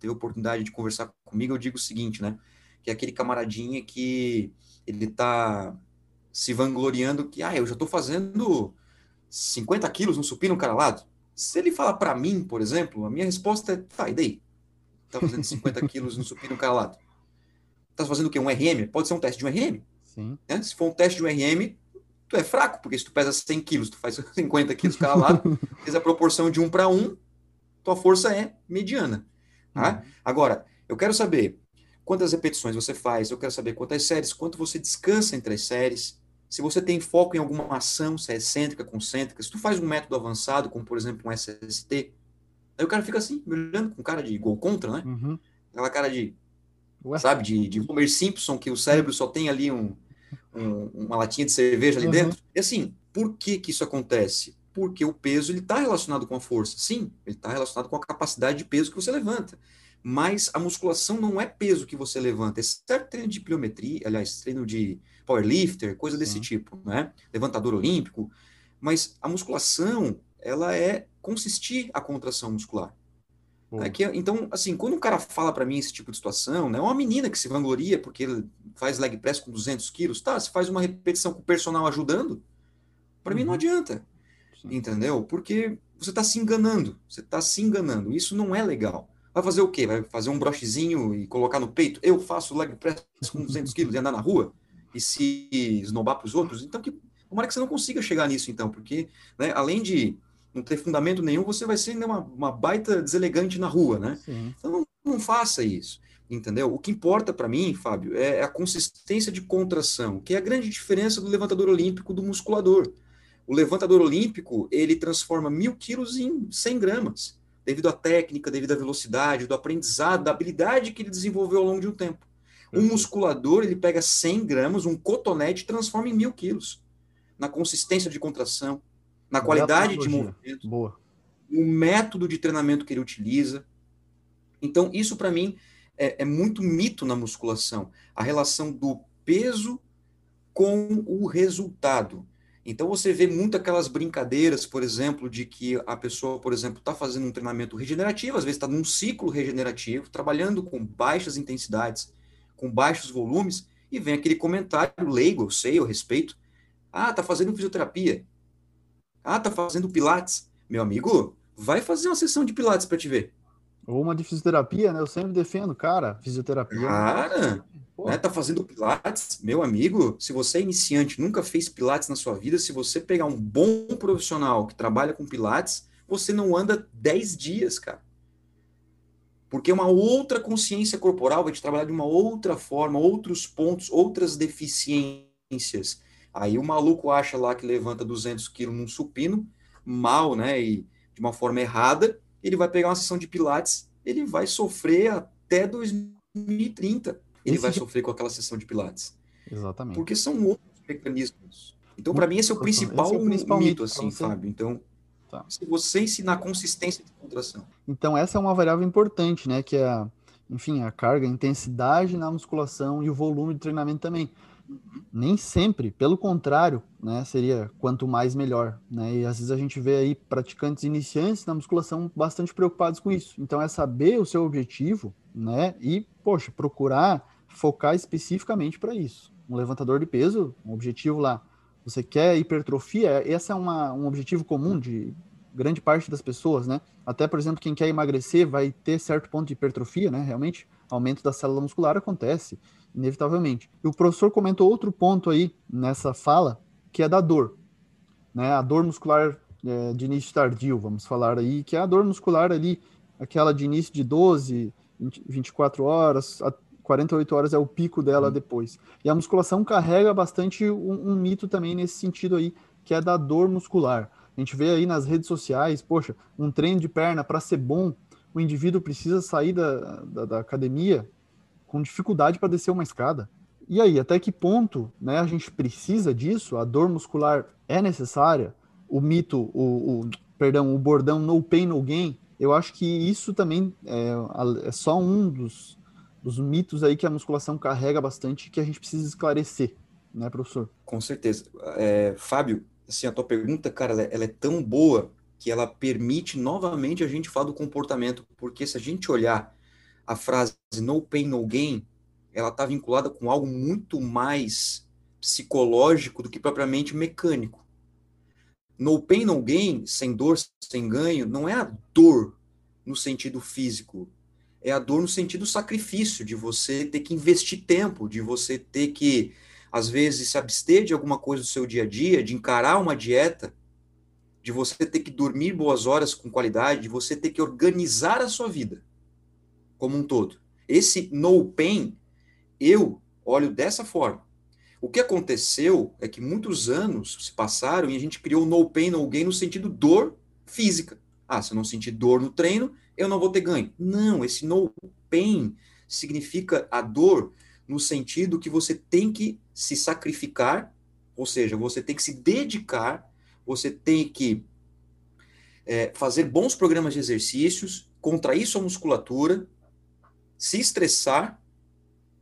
teve oportunidade de conversar comigo, eu digo o seguinte, né? Que é aquele camaradinha que ele tá se vangloriando que, ah, eu já tô fazendo 50 quilos no supino caralado, Se ele fala para mim, por exemplo, a minha resposta é, tá, e daí? Tá fazendo 50 quilos no supino calado. Tá fazendo o quê? Um RM? Pode ser um teste de um RM. Sim. Né? Se for um teste de um RM, tu é fraco, porque se tu pesa 100 quilos, tu faz 50 quilos cada lado, fez a proporção de um para um, tua força é mediana. Tá? Uhum. Agora, eu quero saber quantas repetições você faz, eu quero saber quantas séries, quanto você descansa entre as séries, se você tem foco em alguma ação, se é excêntrica, concêntrica, se tu faz um método avançado, como por exemplo um SST, aí o cara fica assim, me olhando com cara de gol contra, né? Uhum. Aquela cara de, Ué? sabe, de, de Homer Simpson, que o cérebro só tem ali um, um, uma latinha de cerveja ali uhum. dentro. E assim, por que que isso acontece? Porque o peso está relacionado com a força. Sim, ele está relacionado com a capacidade de peso que você levanta. Mas a musculação não é peso que você levanta. É certo treino de pliometria, aliás, treino de powerlifter, coisa desse Sim. tipo, né? Levantador olímpico. Mas a musculação, ela é consistir a contração muscular. É que, então, assim, quando um cara fala para mim esse tipo de situação, né, uma menina que se vangloria porque faz leg press com 200 quilos, tá, se faz uma repetição com o personal ajudando, para uhum. mim não uhum. adianta, Sim. entendeu? Porque você está se enganando, você está se enganando, isso não é legal. Vai fazer o quê? Vai fazer um brochezinho e colocar no peito? Eu faço leg press com 200 quilos e andar na rua? E se esnobar para os outros? Então, que, tomara que você não consiga chegar nisso, então, porque, né, além de não ter fundamento nenhum, você vai ser uma, uma baita deselegante na rua, né? Sim. Então não, não, faça isso, entendeu? O que importa para mim, Fábio, é a consistência de contração, que é a grande diferença do levantador olímpico do musculador. O levantador olímpico, ele transforma mil quilos em 100 gramas, devido à técnica, devido à velocidade, do aprendizado, da habilidade que ele desenvolveu ao longo de um tempo. Um musculador, ele pega 100 gramas, um cotonete, transforma em mil quilos. Na consistência de contração, na qualidade de movimento, Boa. o método de treinamento que ele utiliza. Então, isso para mim é, é, muito mito na musculação, a relação do peso com o resultado. Então, você vê muito aquelas brincadeiras, por exemplo, de que a pessoa, por exemplo, está fazendo um treinamento regenerativo, às vezes está num ciclo regenerativo, trabalhando com baixas intensidades, com baixos volumes, e vem aquele comentário leigo, eu sei, eu respeito. Ah, está fazendo fisioterapia. Ah, tá fazendo pilates. Meu amigo, vai fazer uma sessão de pilates para te ver. Ou uma de fisioterapia, né? Eu sempre defendo, cara, fisioterapia. É cara, né, tá fazendo pilates, meu amigo, se você é iniciante, nunca fez pilates na sua vida, se você pegar um bom profissional que trabalha com pilates, você não anda 10 dias, cara. Porque uma outra consciência corporal vai te trabalhar de uma outra forma, outros pontos, outras deficiências. Aí o maluco acha lá que levanta 200 quilos num supino, mal, né, e de uma forma errada, ele vai pegar uma sessão de pilates, ele vai sofrer até 2030. Ele esse vai sofrer com aquela sessão de pilates. Exatamente. Porque são outros mecanismos. Então, para mim, esse é o principal, é o principal mito, mito assim, Fábio. Então, tá. se você ensinar consistência de contração. Então, essa é uma variável importante, né, que é, enfim, a carga, a intensidade na musculação e o volume de treinamento também. Nem sempre, pelo contrário, né, seria quanto mais melhor, né? E às vezes a gente vê aí praticantes iniciantes na musculação bastante preocupados com isso. Então é saber o seu objetivo, né? E, poxa, procurar focar especificamente para isso. Um levantador de peso, um objetivo lá, você quer hipertrofia, esse é uma, um objetivo comum de grande parte das pessoas, né? Até, por exemplo, quem quer emagrecer vai ter certo ponto de hipertrofia, né? Realmente, aumento da célula muscular acontece inevitavelmente. E o professor comentou outro ponto aí nessa fala, que é da dor. Né? A dor muscular é, de início tardio, vamos falar aí, que é a dor muscular ali, aquela de início de 12, 20, 24 horas, a 48 horas é o pico dela uhum. depois. E a musculação carrega bastante um, um mito também nesse sentido aí, que é da dor muscular. A gente vê aí nas redes sociais, poxa, um treino de perna para ser bom, o indivíduo precisa sair da, da, da academia com dificuldade para descer uma escada. E aí, até que ponto né, a gente precisa disso? A dor muscular é necessária? O mito, o, o perdão, o bordão no pain, no gain, eu acho que isso também é, é só um dos, dos mitos aí que a musculação carrega bastante que a gente precisa esclarecer, né, professor? Com certeza. É, Fábio, assim, a tua pergunta, cara, ela, é, ela é tão boa que ela permite novamente a gente falar do comportamento, porque se a gente olhar a frase no pain, no gain, ela está vinculada com algo muito mais psicológico do que propriamente mecânico. no pain, no gain, sem dor, sem ganho, não é a dor no sentido físico, é a dor no sentido sacrifício, de você ter que investir tempo, de você ter que, às vezes, se abster de alguma coisa do seu dia a dia, de encarar uma dieta, de você ter que dormir boas horas com qualidade, de você ter que organizar a sua vida como um todo. Esse no pain, eu olho dessa forma. O que aconteceu é que muitos anos se passaram e a gente criou no pain, no gain no sentido dor física. Ah, se eu não sentir dor no treino, eu não vou ter ganho. Não, esse no pain significa a dor no sentido que você tem que se sacrificar, ou seja, você tem que se dedicar, você tem que é, fazer bons programas de exercícios, contrair sua musculatura, se estressar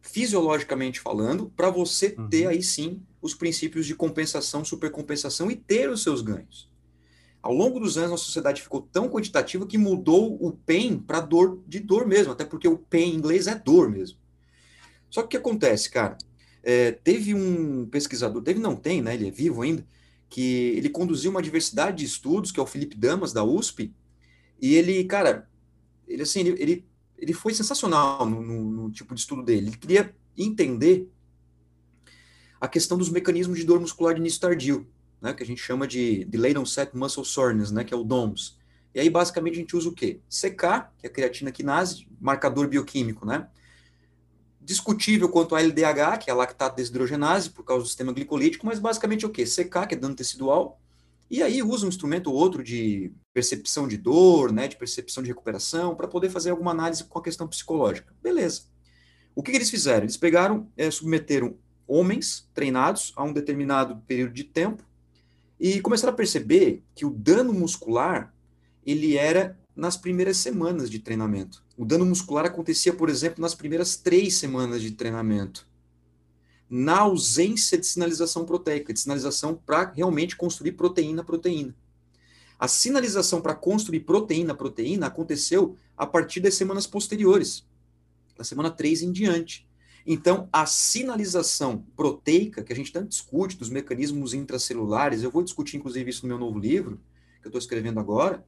fisiologicamente falando, para você uhum. ter aí sim os princípios de compensação, supercompensação e ter os seus ganhos. Ao longo dos anos, a sociedade ficou tão quantitativa que mudou o pain para dor de dor mesmo, até porque o pain em inglês é dor mesmo. Só que o que acontece, cara? É, teve um pesquisador, teve não tem, né? Ele é vivo ainda, que ele conduziu uma diversidade de estudos, que é o Felipe Damas da USP, e ele, cara, ele assim, ele, ele ele foi sensacional no, no, no, tipo de estudo dele. Ele queria entender a questão dos mecanismos de dor muscular de início tardio, né, que a gente chama de Delayed Onset Muscle Soreness, né, que é o DOMS. E aí, basicamente, a gente usa o quê? CK, que é a creatina quinase, marcador bioquímico, né? Discutível quanto a LDH, que é a lactato desidrogenase, por causa do sistema glicolítico, mas basicamente o quê? CK, que é dano tecidual, e aí usa um instrumento ou outro de percepção de dor, né, de percepção de recuperação, para poder fazer alguma análise com a questão psicológica. Beleza. O que, que eles fizeram? Eles pegaram, é, submeteram homens treinados a um determinado período de tempo e começaram a perceber que o dano muscular ele era nas primeiras semanas de treinamento. O dano muscular acontecia, por exemplo, nas primeiras três semanas de treinamento na ausência de sinalização proteica, de sinalização para realmente construir proteína-proteína. A sinalização para construir proteína-proteína aconteceu a partir das semanas posteriores, da semana 3 em diante. Então, a sinalização proteica, que a gente tanto discute, dos mecanismos intracelulares, eu vou discutir inclusive isso no meu novo livro, que eu estou escrevendo agora,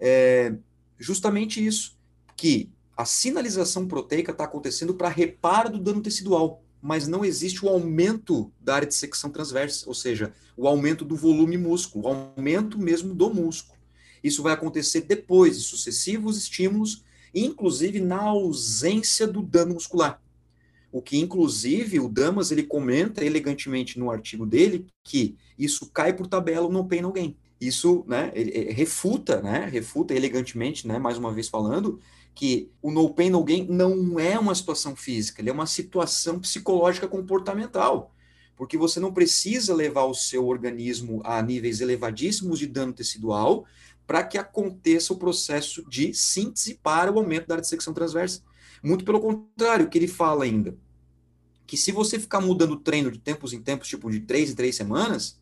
é justamente isso, que a sinalização proteica está acontecendo para reparo do dano tecidual mas não existe o aumento da área de secção transversa, ou seja, o aumento do volume músculo, o aumento mesmo do músculo. Isso vai acontecer depois de sucessivos estímulos, inclusive na ausência do dano muscular. O que, inclusive, o Damas ele comenta elegantemente no artigo dele que isso cai por tabela no pain no gain. Isso, né, refuta, né, refuta elegantemente, né, mais uma vez falando, que o no pain, no gain não é uma situação física, ele é uma situação psicológica comportamental. Porque você não precisa levar o seu organismo a níveis elevadíssimos de dano tecidual para que aconteça o processo de síntese para o aumento da área de secção transversa. Muito pelo contrário, o que ele fala ainda, que se você ficar mudando o treino de tempos em tempos, tipo de três em três semanas,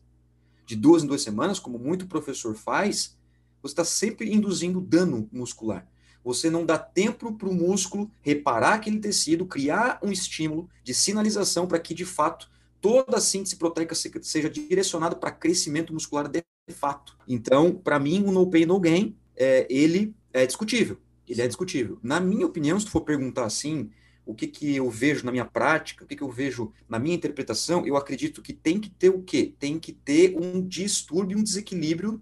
de duas em duas semanas, como muito professor faz, você está sempre induzindo dano muscular você não dá tempo para o músculo reparar aquele tecido, criar um estímulo de sinalização para que, de fato, toda a síntese proteica seja direcionada para crescimento muscular de fato. Então, para mim, o no pain, no gain, é, ele é discutível. Ele é discutível. Na minha opinião, se tu for perguntar assim, o que, que eu vejo na minha prática, o que, que eu vejo na minha interpretação, eu acredito que tem que ter o quê? Tem que ter um distúrbio, um desequilíbrio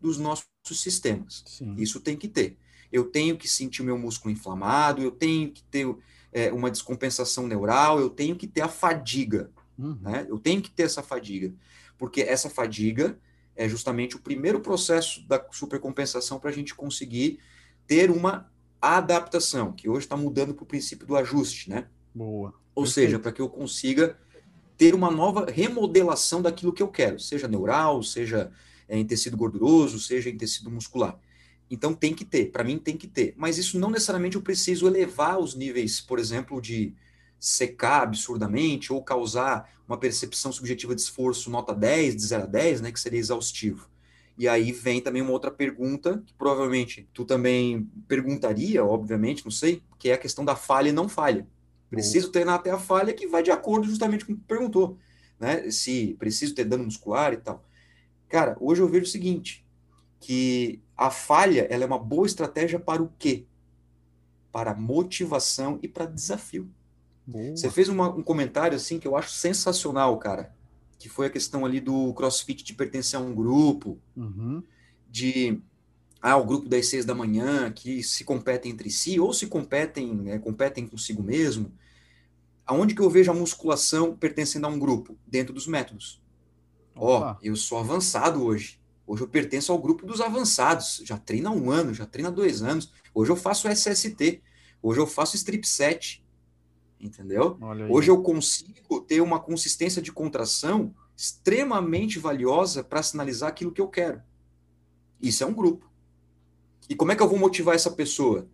dos nossos sistemas. Sim. Isso tem que ter eu tenho que sentir o meu músculo inflamado, eu tenho que ter é, uma descompensação neural, eu tenho que ter a fadiga, uhum. né? Eu tenho que ter essa fadiga, porque essa fadiga é justamente o primeiro processo da supercompensação para a gente conseguir ter uma adaptação, que hoje está mudando para o princípio do ajuste, né? Boa. Ou Perfeito. seja, para que eu consiga ter uma nova remodelação daquilo que eu quero, seja neural, seja é, em tecido gorduroso, seja em tecido muscular. Então tem que ter, para mim tem que ter. Mas isso não necessariamente eu preciso elevar os níveis, por exemplo, de secar absurdamente ou causar uma percepção subjetiva de esforço nota 10, de 0 a 10, né, que seria exaustivo. E aí vem também uma outra pergunta, que provavelmente tu também perguntaria, obviamente, não sei, que é a questão da falha e não falha. Preciso treinar até a falha, que vai de acordo justamente com o que tu perguntou, né? Se preciso ter dano muscular e tal. Cara, hoje eu vejo o seguinte, que a falha ela é uma boa estratégia para o quê? Para motivação e para desafio. Boa. Você fez uma, um comentário assim que eu acho sensacional, cara, que foi a questão ali do CrossFit de pertencer a um grupo, uhum. de ah, o grupo das seis da manhã que se competem entre si ou se competem, né, competem consigo mesmo. Aonde que eu vejo a musculação pertencendo a um grupo? Dentro dos métodos. Ó, oh, eu sou avançado hoje. Hoje eu pertenço ao grupo dos avançados. Já treino há um ano, já treino há dois anos. Hoje eu faço SST. Hoje eu faço strip set. Entendeu? Hoje eu consigo ter uma consistência de contração extremamente valiosa para sinalizar aquilo que eu quero. Isso é um grupo. E como é que eu vou motivar essa pessoa?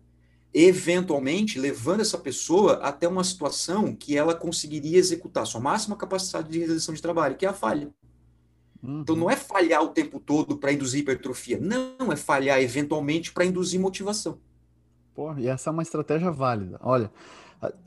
Eventualmente, levando essa pessoa até uma situação que ela conseguiria executar sua máxima capacidade de realização de trabalho, que é a falha. Uhum. Então, não é falhar o tempo todo para induzir hipertrofia. Não, é falhar eventualmente para induzir motivação. Pô, e essa é uma estratégia válida. Olha,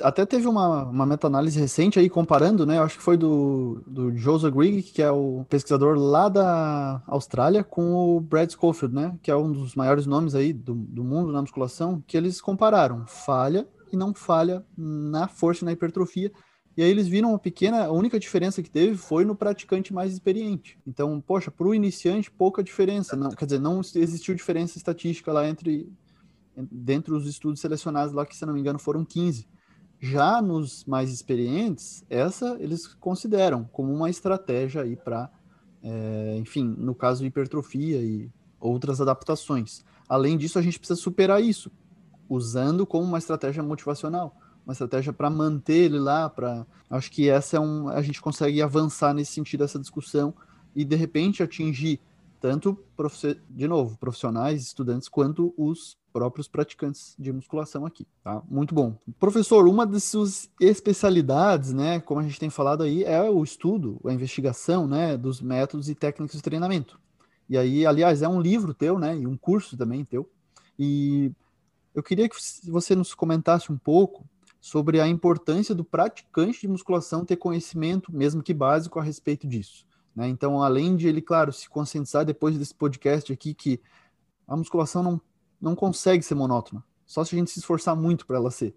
até teve uma, uma meta-análise recente aí comparando, né? Acho que foi do, do Joseph Grigg, que é o pesquisador lá da Austrália, com o Brad Schofield, né? Que é um dos maiores nomes aí do, do mundo na musculação, que eles compararam falha e não falha na força e na hipertrofia. E aí eles viram uma pequena, a única diferença que teve foi no praticante mais experiente. Então, poxa, para o iniciante, pouca diferença. Não, quer dizer, não existiu diferença estatística lá entre dentro dos estudos selecionados lá, que se não me engano foram 15. Já nos mais experientes, essa eles consideram como uma estratégia aí para, é, enfim, no caso hipertrofia e outras adaptações. Além disso, a gente precisa superar isso, usando como uma estratégia motivacional, uma estratégia para manter ele lá, para acho que essa é um a gente consegue avançar nesse sentido dessa discussão e de repente atingir tanto de novo profissionais, estudantes quanto os próprios praticantes de musculação aqui, tá? Muito bom. Professor, uma das suas especialidades, né, como a gente tem falado aí, é o estudo, a investigação, né, dos métodos e técnicas de treinamento. E aí, aliás, é um livro teu, né, e um curso também teu. E eu queria que você nos comentasse um pouco sobre a importância do praticante de musculação ter conhecimento, mesmo que básico, a respeito disso. Né? Então, além de ele, claro, se conscientizar depois desse podcast aqui que a musculação não não consegue ser monótona, só se a gente se esforçar muito para ela ser.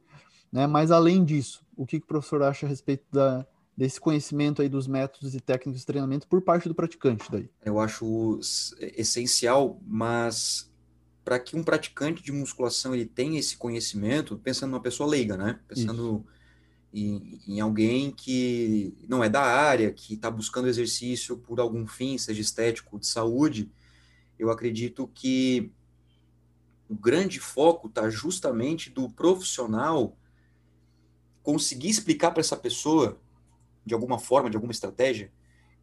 Né? Mas além disso, o que, que o professor acha a respeito da, desse conhecimento aí dos métodos e técnicas de treinamento por parte do praticante daí? Eu acho essencial, mas para que um praticante de musculação ele tenha esse conhecimento, pensando numa pessoa leiga, né? Pensando em, em, alguém que não é da área, que está buscando exercício por algum fim, seja estético, de saúde, eu acredito que o grande foco está justamente do profissional conseguir explicar para essa pessoa, de alguma forma, de alguma estratégia,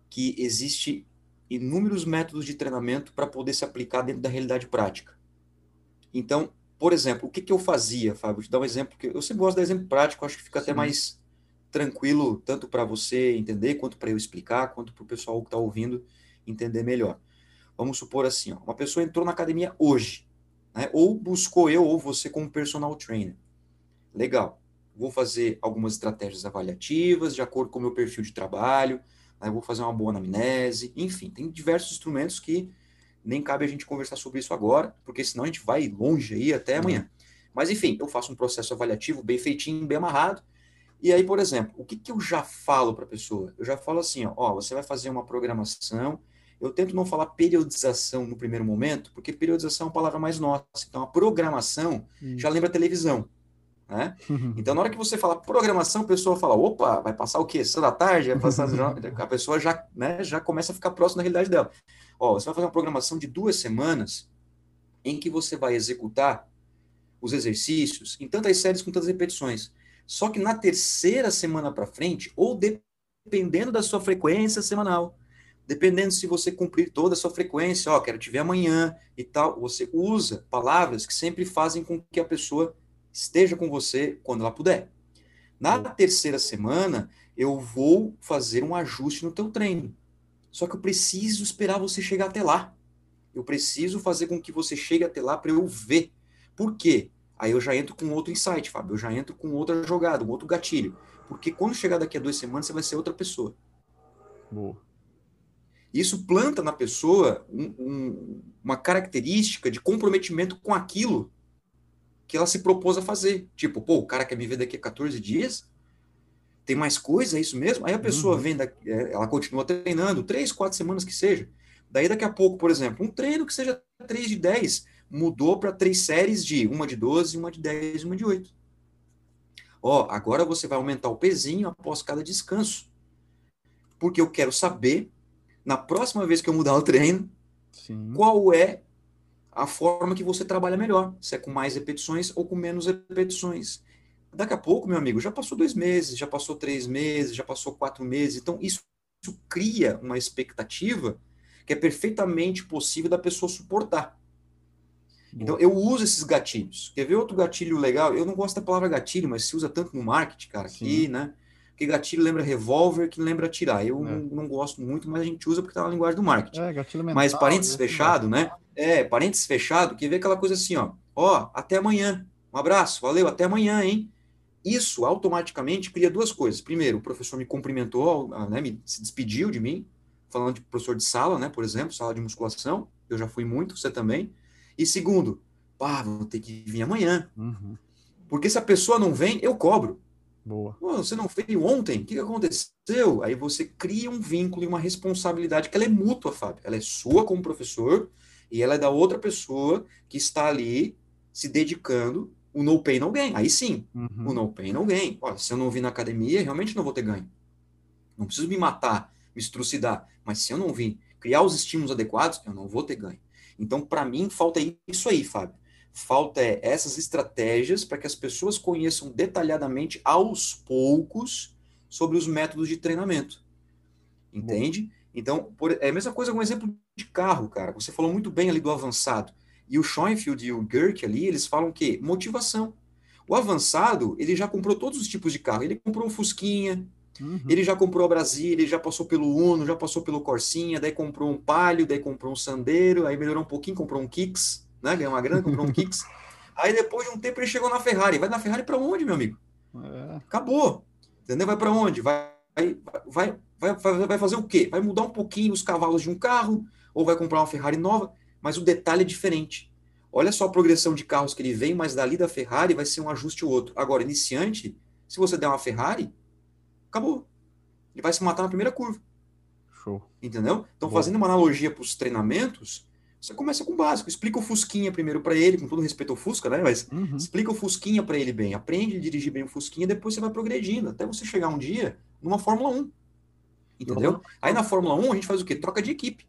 que existe inúmeros métodos de treinamento para poder se aplicar dentro da realidade prática. Então, por exemplo, o que, que eu fazia, Fábio? Te dar um exemplo, que eu sempre gosto de dar exemplo prático, acho que fica Sim. até mais tranquilo, tanto para você entender, quanto para eu explicar, quanto para o pessoal que está ouvindo entender melhor. Vamos supor assim, ó, uma pessoa entrou na academia hoje, né? ou buscou eu ou você como personal trainer. Legal. Vou fazer algumas estratégias avaliativas de acordo com o meu perfil de trabalho, né? vou fazer uma boa anamnese, enfim, tem diversos instrumentos que nem cabe a gente conversar sobre isso agora, porque senão a gente vai longe aí até uhum. amanhã. Mas enfim, eu faço um processo avaliativo bem feitinho, bem amarrado. E aí, por exemplo, o que, que eu já falo para a pessoa? Eu já falo assim, ó, ó, você vai fazer uma programação eu tento não falar periodização no primeiro momento, porque periodização é uma palavra mais nossa. Então, a programação Isso. já lembra televisão. Né? Então, na hora que você fala programação, a pessoa fala: opa, vai passar o quê? Sessão da tarde? Passar... a pessoa já, né, já começa a ficar próxima da realidade dela. Ó, você vai fazer uma programação de duas semanas em que você vai executar os exercícios em tantas séries com tantas repetições. Só que na terceira semana para frente, ou dependendo da sua frequência semanal, dependendo se você cumprir toda a sua frequência, ó, quero te ver amanhã e tal, você usa palavras que sempre fazem com que a pessoa esteja com você quando ela puder. Na terceira semana, eu vou fazer um ajuste no teu treino. Só que eu preciso esperar você chegar até lá. Eu preciso fazer com que você chegue até lá para eu ver. Por quê? Aí eu já entro com outro insight, Fábio. Eu já entro com outra jogada, um outro gatilho. Porque quando chegar daqui a duas semanas, você vai ser outra pessoa. Boa. Isso planta na pessoa um, um, uma característica de comprometimento com aquilo que ela se propôs a fazer. Tipo, pô, o cara quer me ver daqui a 14 dias? Tem mais coisa, é isso mesmo? Aí a pessoa uhum. vem, da, é, ela continua treinando, três, quatro semanas que seja. Daí daqui a pouco, por exemplo, um treino que seja 3 de 10, mudou para três séries de uma de 12, uma de 10 e uma de 8. Ó, agora você vai aumentar o pezinho após cada descanso. Porque eu quero saber, na próxima vez que eu mudar o treino, Sim. qual é a forma que você trabalha melhor. Se é com mais repetições ou com menos repetições. Daqui a pouco, meu amigo, já passou dois meses, já passou três meses, já passou quatro meses. Então, isso, isso cria uma expectativa que é perfeitamente possível da pessoa suportar. Então, eu uso esses gatilhos. Quer ver outro gatilho legal? Eu não gosto da palavra gatilho, mas se usa tanto no marketing, cara, Sim. que, né? Porque gatilho lembra revólver, que lembra atirar. Eu é. não, não, gosto muito, mas a gente usa porque tá na linguagem do marketing. É, gatilho mental, mas parênteses fechado, né? É, parênteses fechado, quer ver aquela coisa assim, ó. Ó, até amanhã. Um abraço, valeu, até amanhã, hein? Isso automaticamente cria duas coisas. Primeiro, o professor me cumprimentou, né, me, se despediu de mim, falando de professor de sala, né, por exemplo, sala de musculação. Eu já fui muito, você também. E segundo, pá, vou ter que vir amanhã. Uhum. Porque se a pessoa não vem, eu cobro. Boa. Pô, você não veio ontem? O que aconteceu? Aí você cria um vínculo e uma responsabilidade que ela é mútua, Fábio. Ela é sua como professor e ela é da outra pessoa que está ali se dedicando. O no pain, no gain. Aí sim, uhum. o no pain, no gain. Olha, se eu não vir na academia, realmente não vou ter ganho. Não preciso me matar, me estrucidar. Mas se eu não vir criar os estímulos adequados, eu não vou ter ganho. Então, para mim, falta isso aí, Fábio. Falta é, essas estratégias para que as pessoas conheçam detalhadamente, aos poucos, sobre os métodos de treinamento. Entende? Então, por, é a mesma coisa com um exemplo de carro, cara. Você falou muito bem ali do avançado. E o Schoenfield e o Girk ali, eles falam que motivação. O avançado, ele já comprou todos os tipos de carro. Ele comprou um Fusquinha, Uhum. Ele já comprou a Brasília, ele já passou pelo Uno, já passou pelo Corsinha, daí comprou um Palio, daí comprou um Sandero, aí melhorou um pouquinho, comprou um Kicks, né? Ganhou uma grana, comprou um Kicks. Aí depois de um tempo ele chegou na Ferrari. Vai na Ferrari para onde, meu amigo? É. Acabou. Entendeu? Vai para onde? Vai, vai, vai, vai, fazer o quê? Vai mudar um pouquinho os cavalos de um carro ou vai comprar uma Ferrari nova, mas o detalhe é diferente. Olha só a progressão de carros que ele vem, mas dali da Ferrari vai ser um ajuste ou outro. Agora, iniciante, se você der uma Ferrari, acabou. Ele vai se matar na primeira curva. Show. Entendeu? Então, fazendo uma analogia para os treinamentos, você começa com o básico. Explica o Fusquinha primeiro para ele, com todo respeito ao Fusca, né? Mas uhum. explica o Fusquinha para ele bem. Aprende a dirigir bem o Fusquinha, depois você vai progredindo, até você chegar um dia numa Fórmula 1. Entendeu? Uhum. Aí na Fórmula 1 a gente faz o quê? Troca de equipe.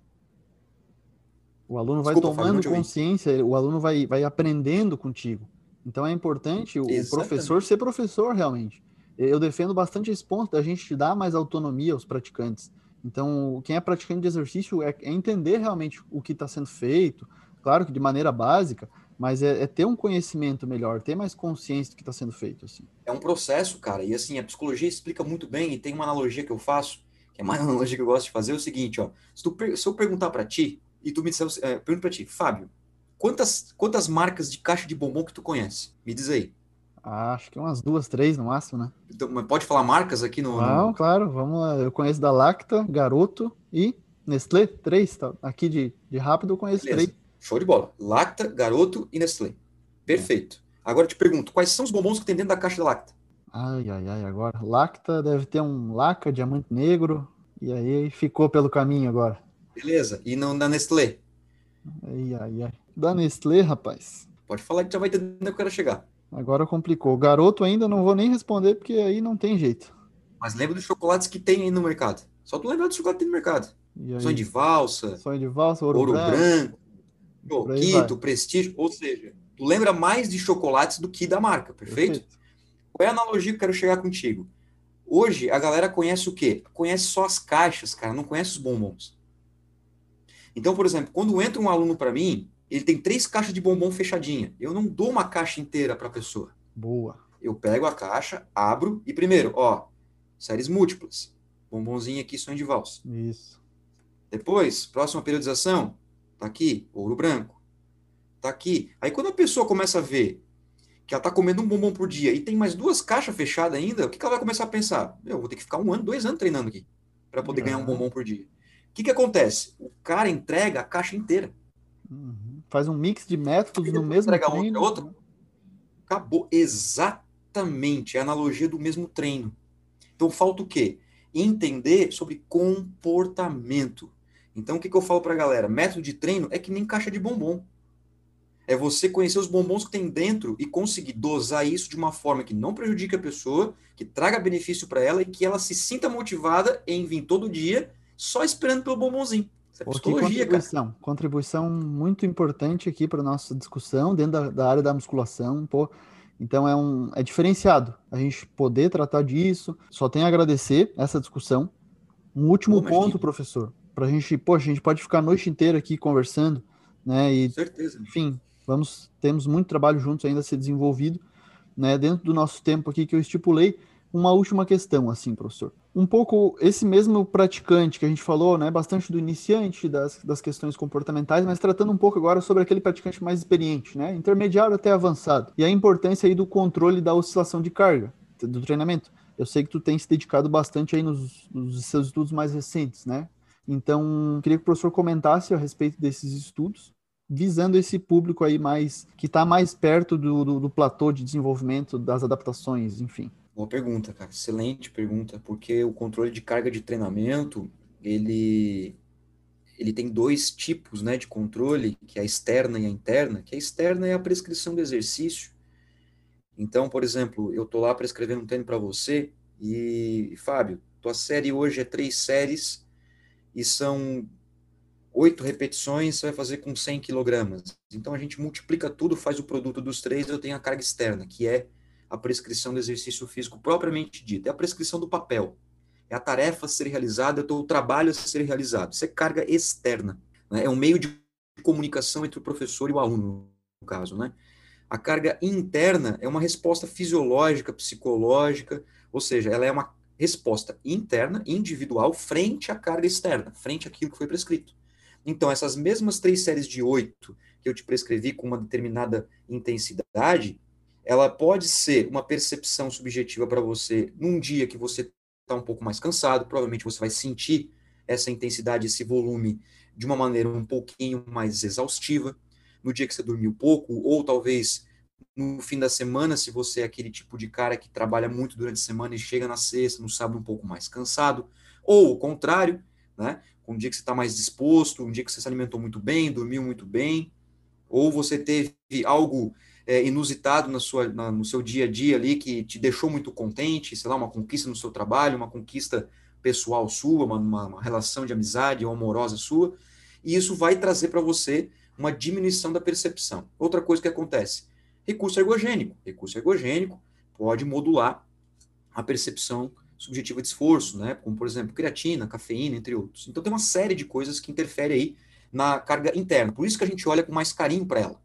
O aluno vai Desculpa, tomando consciência, o aluno vai, vai aprendendo contigo. Então é importante o Exatamente. professor ser professor realmente eu defendo bastante esse ponto da gente dar mais autonomia aos praticantes. Então, quem é praticante de exercício é, é entender realmente o que está sendo feito, claro que de maneira básica, mas é, é, ter um conhecimento melhor, ter mais consciência do que está sendo feito. Assim. É um processo, cara, e assim, a psicologia explica muito bem, e tem uma analogia que eu faço, que é mais uma analogia que eu gosto de fazer, é o seguinte, ó, se, tu, se eu perguntar para ti, e tu me disser, é, pergunto para ti, Fábio, quantas, quantas marcas de caixa de bombom que tu conhece? Me diz aí. Acho que umas duas, três no máximo, né? Então, mas pode falar marcas aqui no. Não, claro, vamos lá. Eu conheço da Lacta, Garoto e Nestlé, três. Tá? Aqui de, de rápido eu conheço Beleza. três. Show de bola. Lacta, Garoto e Nestlé. Perfeito. É. Agora eu te pergunto, quais são os bombons que tem dentro da caixa da Lacta? Ai, ai, ai, agora. Lacta deve ter um Laca, diamante negro, e aí ficou pelo caminho agora. Beleza. E não da Nestlé? Ai, ai, ai. Da Nestlé, rapaz. Pode falar que já vai entender onde eu quero chegar. Agora complicou. Garoto ainda não vou nem responder, porque aí não tem jeito. Mas lembra dos chocolates que tem aí no mercado. Só tu lembrar dos chocolates que tem no mercado. Sonho de valsa. Sonho de valsa, ouro, ouro branco. branco prestígio. Ou seja, tu lembra mais de chocolates do que da marca, perfeito? perfeito? Qual é a analogia que eu quero chegar contigo? Hoje, a galera conhece o quê? Conhece só as caixas, cara, não conhece os bombons. Então, por exemplo, quando entra um aluno para mim, ele tem três caixas de bombom fechadinha. Eu não dou uma caixa inteira para a pessoa. Boa. Eu pego a caixa, abro e primeiro, ó, séries múltiplas. Bombonzinho aqui, sonho de valsa. Isso. Depois, próxima periodização, tá aqui, ouro branco. Tá aqui. Aí quando a pessoa começa a ver que ela tá comendo um bombom por dia e tem mais duas caixas fechadas ainda, o que, que ela vai começar a pensar? Eu vou ter que ficar um ano, dois anos treinando aqui para poder ganhar um bombom por dia. O que, que acontece? O cara entrega a caixa inteira. Uhum. Faz um mix de métodos no mesmo treino. Outro, acabou. Exatamente. É a analogia do mesmo treino. Então falta o quê? Entender sobre comportamento. Então o que, que eu falo para a galera? Método de treino é que nem caixa de bombom. É você conhecer os bombons que tem dentro e conseguir dosar isso de uma forma que não prejudique a pessoa, que traga benefício para ela e que ela se sinta motivada em vir todo dia só esperando pelo bombonzinho. Isso é psicologia, contribuição, cara. Contribuição muito importante aqui para nossa discussão dentro da, da, área da musculação. Pô. Então é, um, é diferenciado a gente poder tratar disso. Só tenho a agradecer essa discussão. Um último Pô, ponto, professor, para a gente, poxa, a gente pode ficar a noite inteira aqui conversando, né? E, certeza. Enfim, vamos, temos muito trabalho juntos ainda a ser desenvolvido, né? Dentro do nosso tempo aqui que eu estipulei, uma última questão, assim, professor. Um pouco esse mesmo praticante que a gente falou, né, bastante do iniciante, das, das questões comportamentais, mas tratando um pouco agora sobre aquele praticante mais experiente, né, intermediário até avançado, e a importância aí do controle da oscilação de carga do treinamento. Eu sei que tu tem se dedicado bastante aí nos, nos seus estudos mais recentes, né? Então, queria que o professor comentasse a respeito desses estudos, visando esse público aí mais que está mais perto do, do, do platô de desenvolvimento das adaptações, enfim. Boa pergunta, cara. Excelente pergunta, porque o controle de carga de treinamento, ele ele tem dois tipos, né, de controle, que é a externa e a interna, que a externa é a prescrição do exercício. Então, por exemplo, eu tô lá prescrevendo um treino para você e, Fábio, tua série hoje é três séries e são oito repetições, você vai fazer com 100 quilogramas. Então, a gente multiplica tudo, faz o produto dos três, eu tenho a carga externa, que é a prescrição do exercício físico propriamente dito, é a prescrição do papel. É a tarefa a ser realizada, é o trabalho a ser realizado. Isso é carga externa. Né? É um meio de comunicação entre o professor e o aluno, no caso. Né? A carga interna é uma resposta fisiológica, psicológica, ou seja, ela é uma resposta interna, individual, frente à carga externa, frente àquilo que foi prescrito. Então, essas mesmas três séries de oito que eu te prescrevi com uma determinada intensidade, ela pode ser uma percepção subjetiva para você num dia que você está um pouco mais cansado, provavelmente você vai sentir essa intensidade, esse volume de uma maneira um pouquinho mais exaustiva, no dia que você dormiu pouco, ou talvez no fim da semana, se você é aquele tipo de cara que trabalha muito durante a semana e chega na sexta, no sábado um pouco mais cansado, ou o contrário, né? Um dia que você está mais disposto, um dia que você se alimentou muito bem, dormiu muito bem, ou você teve algo é, inusitado na sua, na, no seu dia a dia ali que te deixou muito contente, sei lá, uma conquista no seu trabalho, uma conquista pessoal sua, uma, uma, uma relação de amizade ou amorosa sua, e isso vai trazer para você uma diminuição da percepção. Outra coisa que acontece, recurso ergogênico. Recurso ergogênico pode modular a percepção subjetiva de esforço, né? Como, por exemplo, creatina, cafeína, entre outros. Então, tem uma série de coisas que interferem aí na carga interna. Por isso que a gente olha com mais carinho para ela.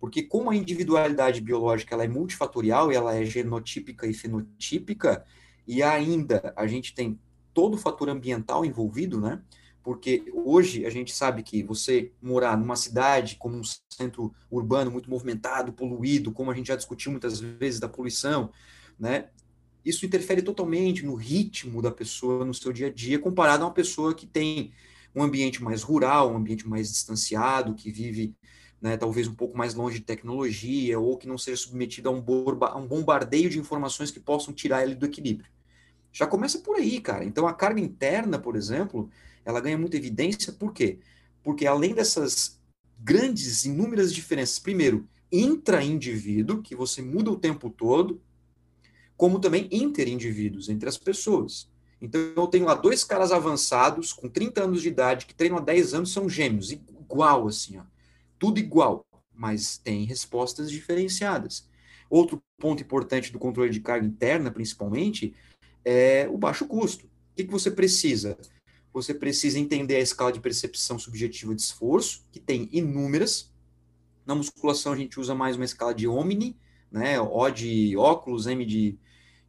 Porque como a individualidade biológica ela é multifatorial ela é genotípica e fenotípica, e ainda a gente tem todo o fator ambiental envolvido, né? Porque hoje a gente sabe que você morar numa cidade como um centro urbano muito movimentado, poluído, como a gente já discutiu muitas vezes da poluição, né? Isso interfere totalmente no ritmo da pessoa no seu dia a dia, comparado a uma pessoa que tem um ambiente mais rural, um ambiente mais distanciado, que vive né, talvez um pouco mais longe de tecnologia, ou que não seja submetido a um, a um bombardeio de informações que possam tirar ele do equilíbrio. Já começa por aí, cara. Então a carga interna, por exemplo, ela ganha muita evidência, por quê? Porque além dessas grandes, inúmeras diferenças, primeiro, intra-indivíduo, que você muda o tempo todo, como também inter-indivíduos, entre as pessoas. Então, eu tenho lá dois caras avançados, com 30 anos de idade, que treinam há 10 anos, são gêmeos, igual, assim, ó tudo igual, mas tem respostas diferenciadas. Outro ponto importante do controle de carga interna, principalmente, é o baixo custo. O que, que você precisa? Você precisa entender a escala de percepção subjetiva de esforço, que tem inúmeras. Na musculação, a gente usa mais uma escala de Omni, né? O de óculos, M de,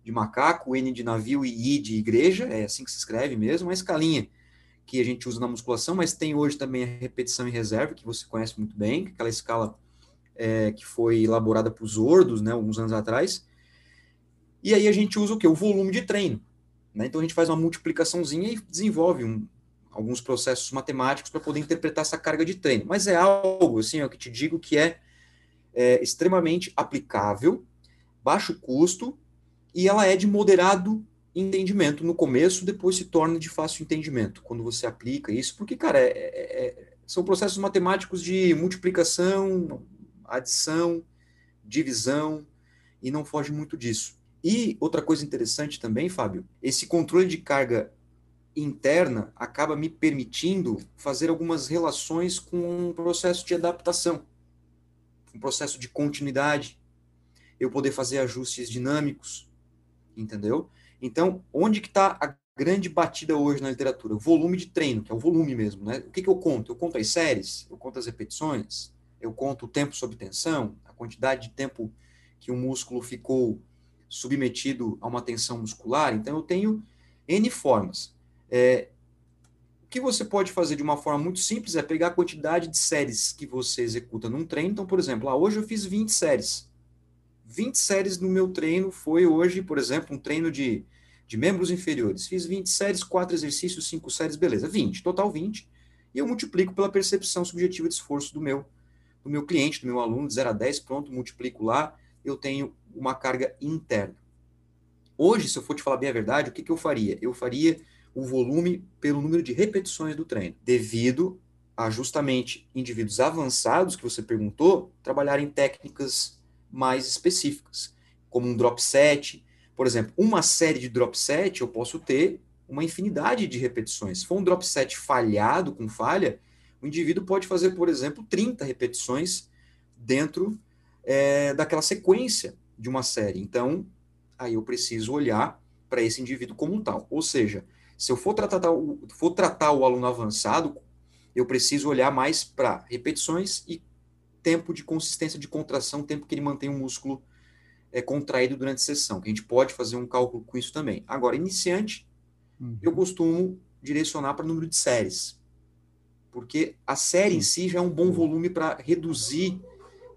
de macaco, N de navio e I de igreja, é assim que se escreve mesmo, uma escalinha que a gente usa na musculação, mas tem hoje também a repetição em reserva, que você conhece muito bem, aquela escala é, que foi elaborada por Zordos, né, alguns anos atrás. E aí a gente usa o que? O volume de treino. Né? Então a gente faz uma multiplicaçãozinha e desenvolve um, alguns processos matemáticos para poder interpretar essa carga de treino. Mas é algo, assim, é o que te digo que é, é extremamente aplicável, baixo custo, e ela é de moderado entendimento no começo, depois se torna de fácil entendimento quando você aplica isso, porque, cara, é, é, é são processos matemáticos de multiplicação, adição, divisão, e não foge muito disso. E outra coisa interessante também, Fábio, esse controle de carga interna acaba me permitindo fazer algumas relações com um processo de adaptação, um processo de continuidade, eu poder fazer ajustes dinâmicos, entendeu? Então, onde que está a grande batida hoje na literatura? O volume de treino, que é o volume mesmo, né? O que, que eu conto? Eu conto as séries, eu conto as repetições, eu conto o tempo sob tensão, a quantidade de tempo que o músculo ficou submetido a uma tensão muscular. Então, eu tenho N formas. É, o que você pode fazer de uma forma muito simples é pegar a quantidade de séries que você executa num treino. Então, por exemplo, ah, hoje eu fiz 20 séries. 20 séries no meu treino foi hoje, por exemplo, um treino de, de membros inferiores. Fiz 20 séries, 4 exercícios, 5 séries, beleza, 20, total 20. E eu multiplico pela percepção subjetiva de esforço do meu, do meu cliente, do meu aluno, de 0 a 10, pronto, multiplico lá, eu tenho uma carga interna. Hoje, se eu for te falar bem a verdade, o que, que eu faria? Eu faria o volume pelo número de repetições do treino, devido a justamente indivíduos avançados que você perguntou trabalharem técnicas mais específicas, como um drop set. Por exemplo, uma série de drop set eu posso ter uma infinidade de repetições. Se for um drop set falhado, com falha, o indivíduo pode fazer, por exemplo, 30 repetições dentro é, daquela sequência de uma série. Então, aí eu preciso olhar para esse indivíduo como um tal. Ou seja, se eu for tratar, o, for tratar o aluno avançado, eu preciso olhar mais para repetições e tempo de consistência de contração, tempo que ele mantém o músculo é, contraído durante a sessão, que a gente pode fazer um cálculo com isso também. Agora, iniciante, uhum. eu costumo direcionar para número de séries, porque a série em si já é um bom volume para reduzir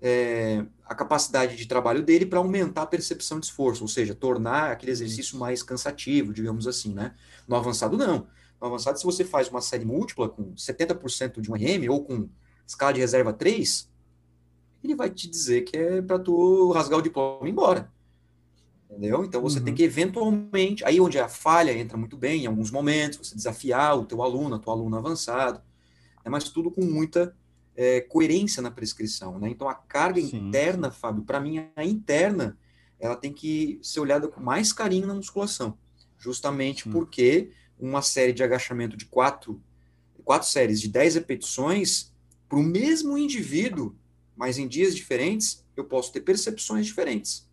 é, a capacidade de trabalho dele para aumentar a percepção de esforço, ou seja, tornar aquele exercício mais cansativo, digamos assim, né? No avançado, não. No avançado, se você faz uma série múltipla com 70% de um RM ou com escala de reserva 3, ele vai te dizer que é para tu rasgar o diploma e ir embora. Entendeu? Então você uhum. tem que eventualmente, aí onde a falha entra muito bem, em alguns momentos, você desafiar o teu aluno, a tua aluna avançado, né? mas tudo com muita é, coerência na prescrição. Né? Então a carga sim, interna. Fábio, para mim a interna, ela tem que ser olhada com mais carinho na musculação, justamente sim. porque uma série de agachamento de quatro, quatro séries de dez repetições, para o mesmo indivíduo, mas em dias diferentes, eu posso ter percepções diferentes.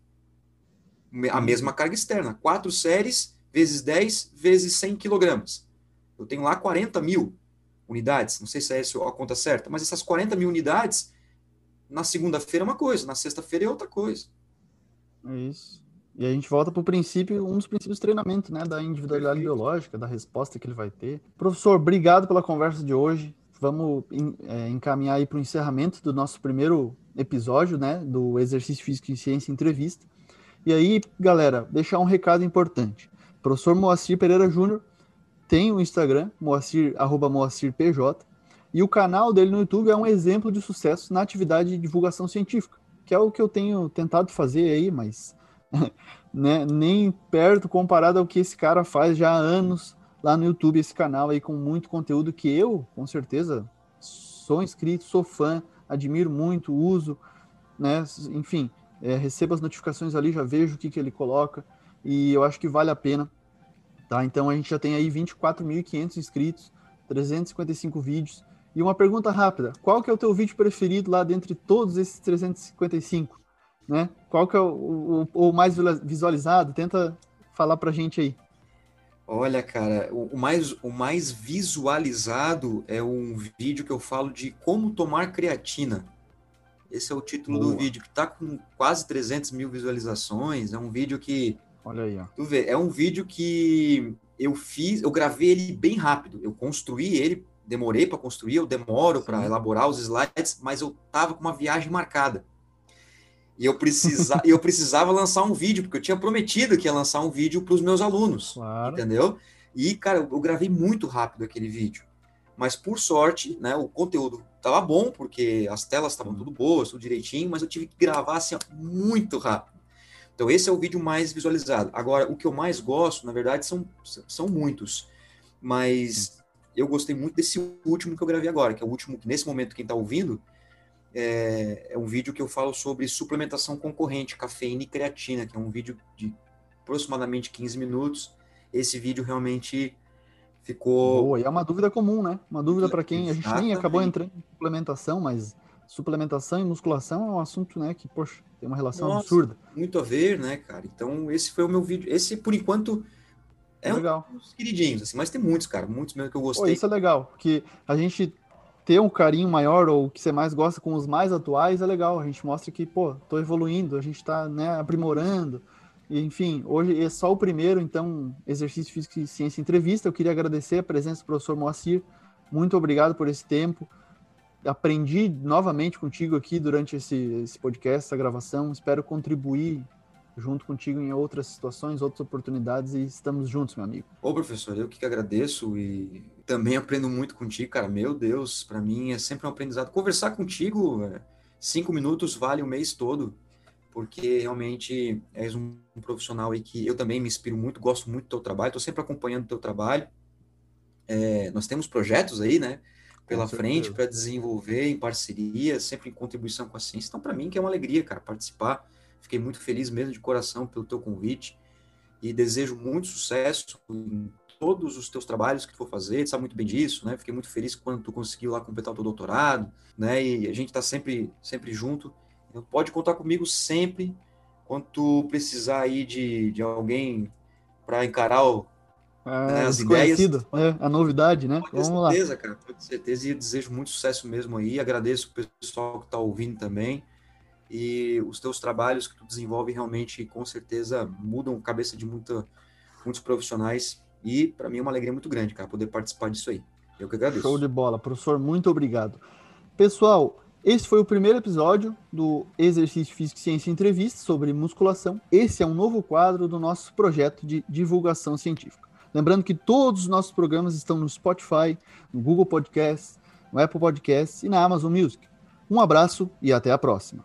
A uhum. mesma carga externa, quatro séries vezes 10 vezes 100 quilogramas. Eu tenho lá 40 mil unidades, não sei se é essa a conta certa, mas essas 40 mil unidades, na segunda-feira é uma coisa, na sexta-feira é outra coisa. É isso. E a gente volta para o princípio, um dos princípios do treinamento, né? Da individualidade Perfeito. biológica, da resposta que ele vai ter. Professor, obrigado pela conversa de hoje vamos é, encaminhar aí para o encerramento do nosso primeiro episódio, né, do Exercício Físico e Ciência Entrevista. E aí, galera, deixar um recado importante. O professor Moacir Pereira Júnior tem o Instagram, moacir, arroba moacirpj, e o canal dele no YouTube é um exemplo de sucesso na atividade de divulgação científica, que é o que eu tenho tentado fazer aí, mas né, nem perto comparado ao que esse cara faz já há anos lá no YouTube esse canal aí com muito conteúdo que eu, com certeza, sou inscrito, sou fã, admiro muito, uso, né? Enfim, é, recebo as notificações ali, já vejo o que, que ele coloca e eu acho que vale a pena, tá? Então a gente já tem aí 24.500 inscritos, 355 vídeos. E uma pergunta rápida, qual que é o teu vídeo preferido lá dentre todos esses 355? Né? Qual que é o, o, o mais visualizado? Tenta falar pra gente aí. Olha, cara, o, mais, o mais visualizado é um vídeo que eu falo de como tomar creatina. Esse é o título Boa. do vídeo, que está com quase 300 mil visualizações. É um vídeo que. Olha aí, ó. Tu vê, é um vídeo que eu fiz, eu gravei ele bem rápido. Eu construí ele, demorei para construir, eu demoro para elaborar os slides, mas eu tava com uma viagem marcada. E eu, precisa, eu precisava lançar um vídeo, porque eu tinha prometido que ia lançar um vídeo para os meus alunos, claro. entendeu? E, cara, eu gravei muito rápido aquele vídeo. Mas por sorte, né, o conteúdo estava bom, porque as telas estavam tudo boas, tudo direitinho, mas eu tive que gravar assim, muito rápido. Então esse é o vídeo mais visualizado. Agora, o que eu mais gosto, na verdade, são, são muitos. Mas eu gostei muito desse último que eu gravei agora, que é o último que nesse momento quem está ouvindo é, é, um vídeo que eu falo sobre suplementação concorrente, cafeína e creatina, que é um vídeo de aproximadamente 15 minutos. Esse vídeo realmente ficou. Boa, e é uma dúvida comum, né? Uma dúvida para quem a gente nem acabou entrando em suplementação, mas suplementação e musculação é um assunto, né, que, poxa, tem uma relação Nossa, absurda. Muito a ver, né, cara? Então, esse foi o meu vídeo. Esse, por enquanto, é legal. um dos queridinhos, assim, mas tem muitos, cara, muitos mesmo que eu gostei. Pô, isso é legal, porque a gente ter um carinho maior ou que você mais gosta com os mais atuais é legal. A gente mostra que, pô, tô evoluindo, a gente tá, né, aprimorando. E, enfim, hoje é só o primeiro, então, Exercício Físico e Ciência Entrevista. Eu queria agradecer a presença do professor Moacir. Muito obrigado por esse tempo. Aprendi novamente contigo aqui durante esse, esse podcast, essa gravação. Espero contribuir junto contigo em outras situações, outras oportunidades e estamos juntos, meu amigo. Ô, professor, eu que agradeço e também aprendo muito contigo, cara. Meu Deus, para mim é sempre um aprendizado. Conversar contigo, é, cinco minutos vale o mês todo porque realmente és um, um profissional aí que eu também me inspiro muito, gosto muito do teu trabalho, estou sempre acompanhando o teu trabalho. É, nós temos projetos aí, né, pela frente para desenvolver em parceria, sempre em contribuição com a ciência. Então, para mim, que é uma alegria, cara, participar. Fiquei muito feliz mesmo de coração pelo teu convite e desejo muito sucesso em todos os teus trabalhos que tu for fazer, tu sabe muito bem disso, né? Fiquei muito feliz quando tu conseguiu lá completar o teu doutorado, né? E a gente está sempre, sempre junto Pode contar comigo sempre quando tu precisar aí de, de alguém para encarar o, ah, né, as ideias. É, a novidade, né? Com certeza, lá. cara, com certeza. E desejo muito sucesso mesmo aí. Agradeço o pessoal que está ouvindo também. E os teus trabalhos que tu desenvolve realmente, com certeza, mudam a cabeça de muita, muitos profissionais. E para mim é uma alegria muito grande, cara, poder participar disso aí. Eu que agradeço. Show de bola. Professor, muito obrigado. Pessoal, esse foi o primeiro episódio do Exercício Físico e Ciência Entrevista sobre musculação. Esse é um novo quadro do nosso projeto de divulgação científica. Lembrando que todos os nossos programas estão no Spotify, no Google Podcasts, no Apple Podcasts e na Amazon Music. Um abraço e até a próxima.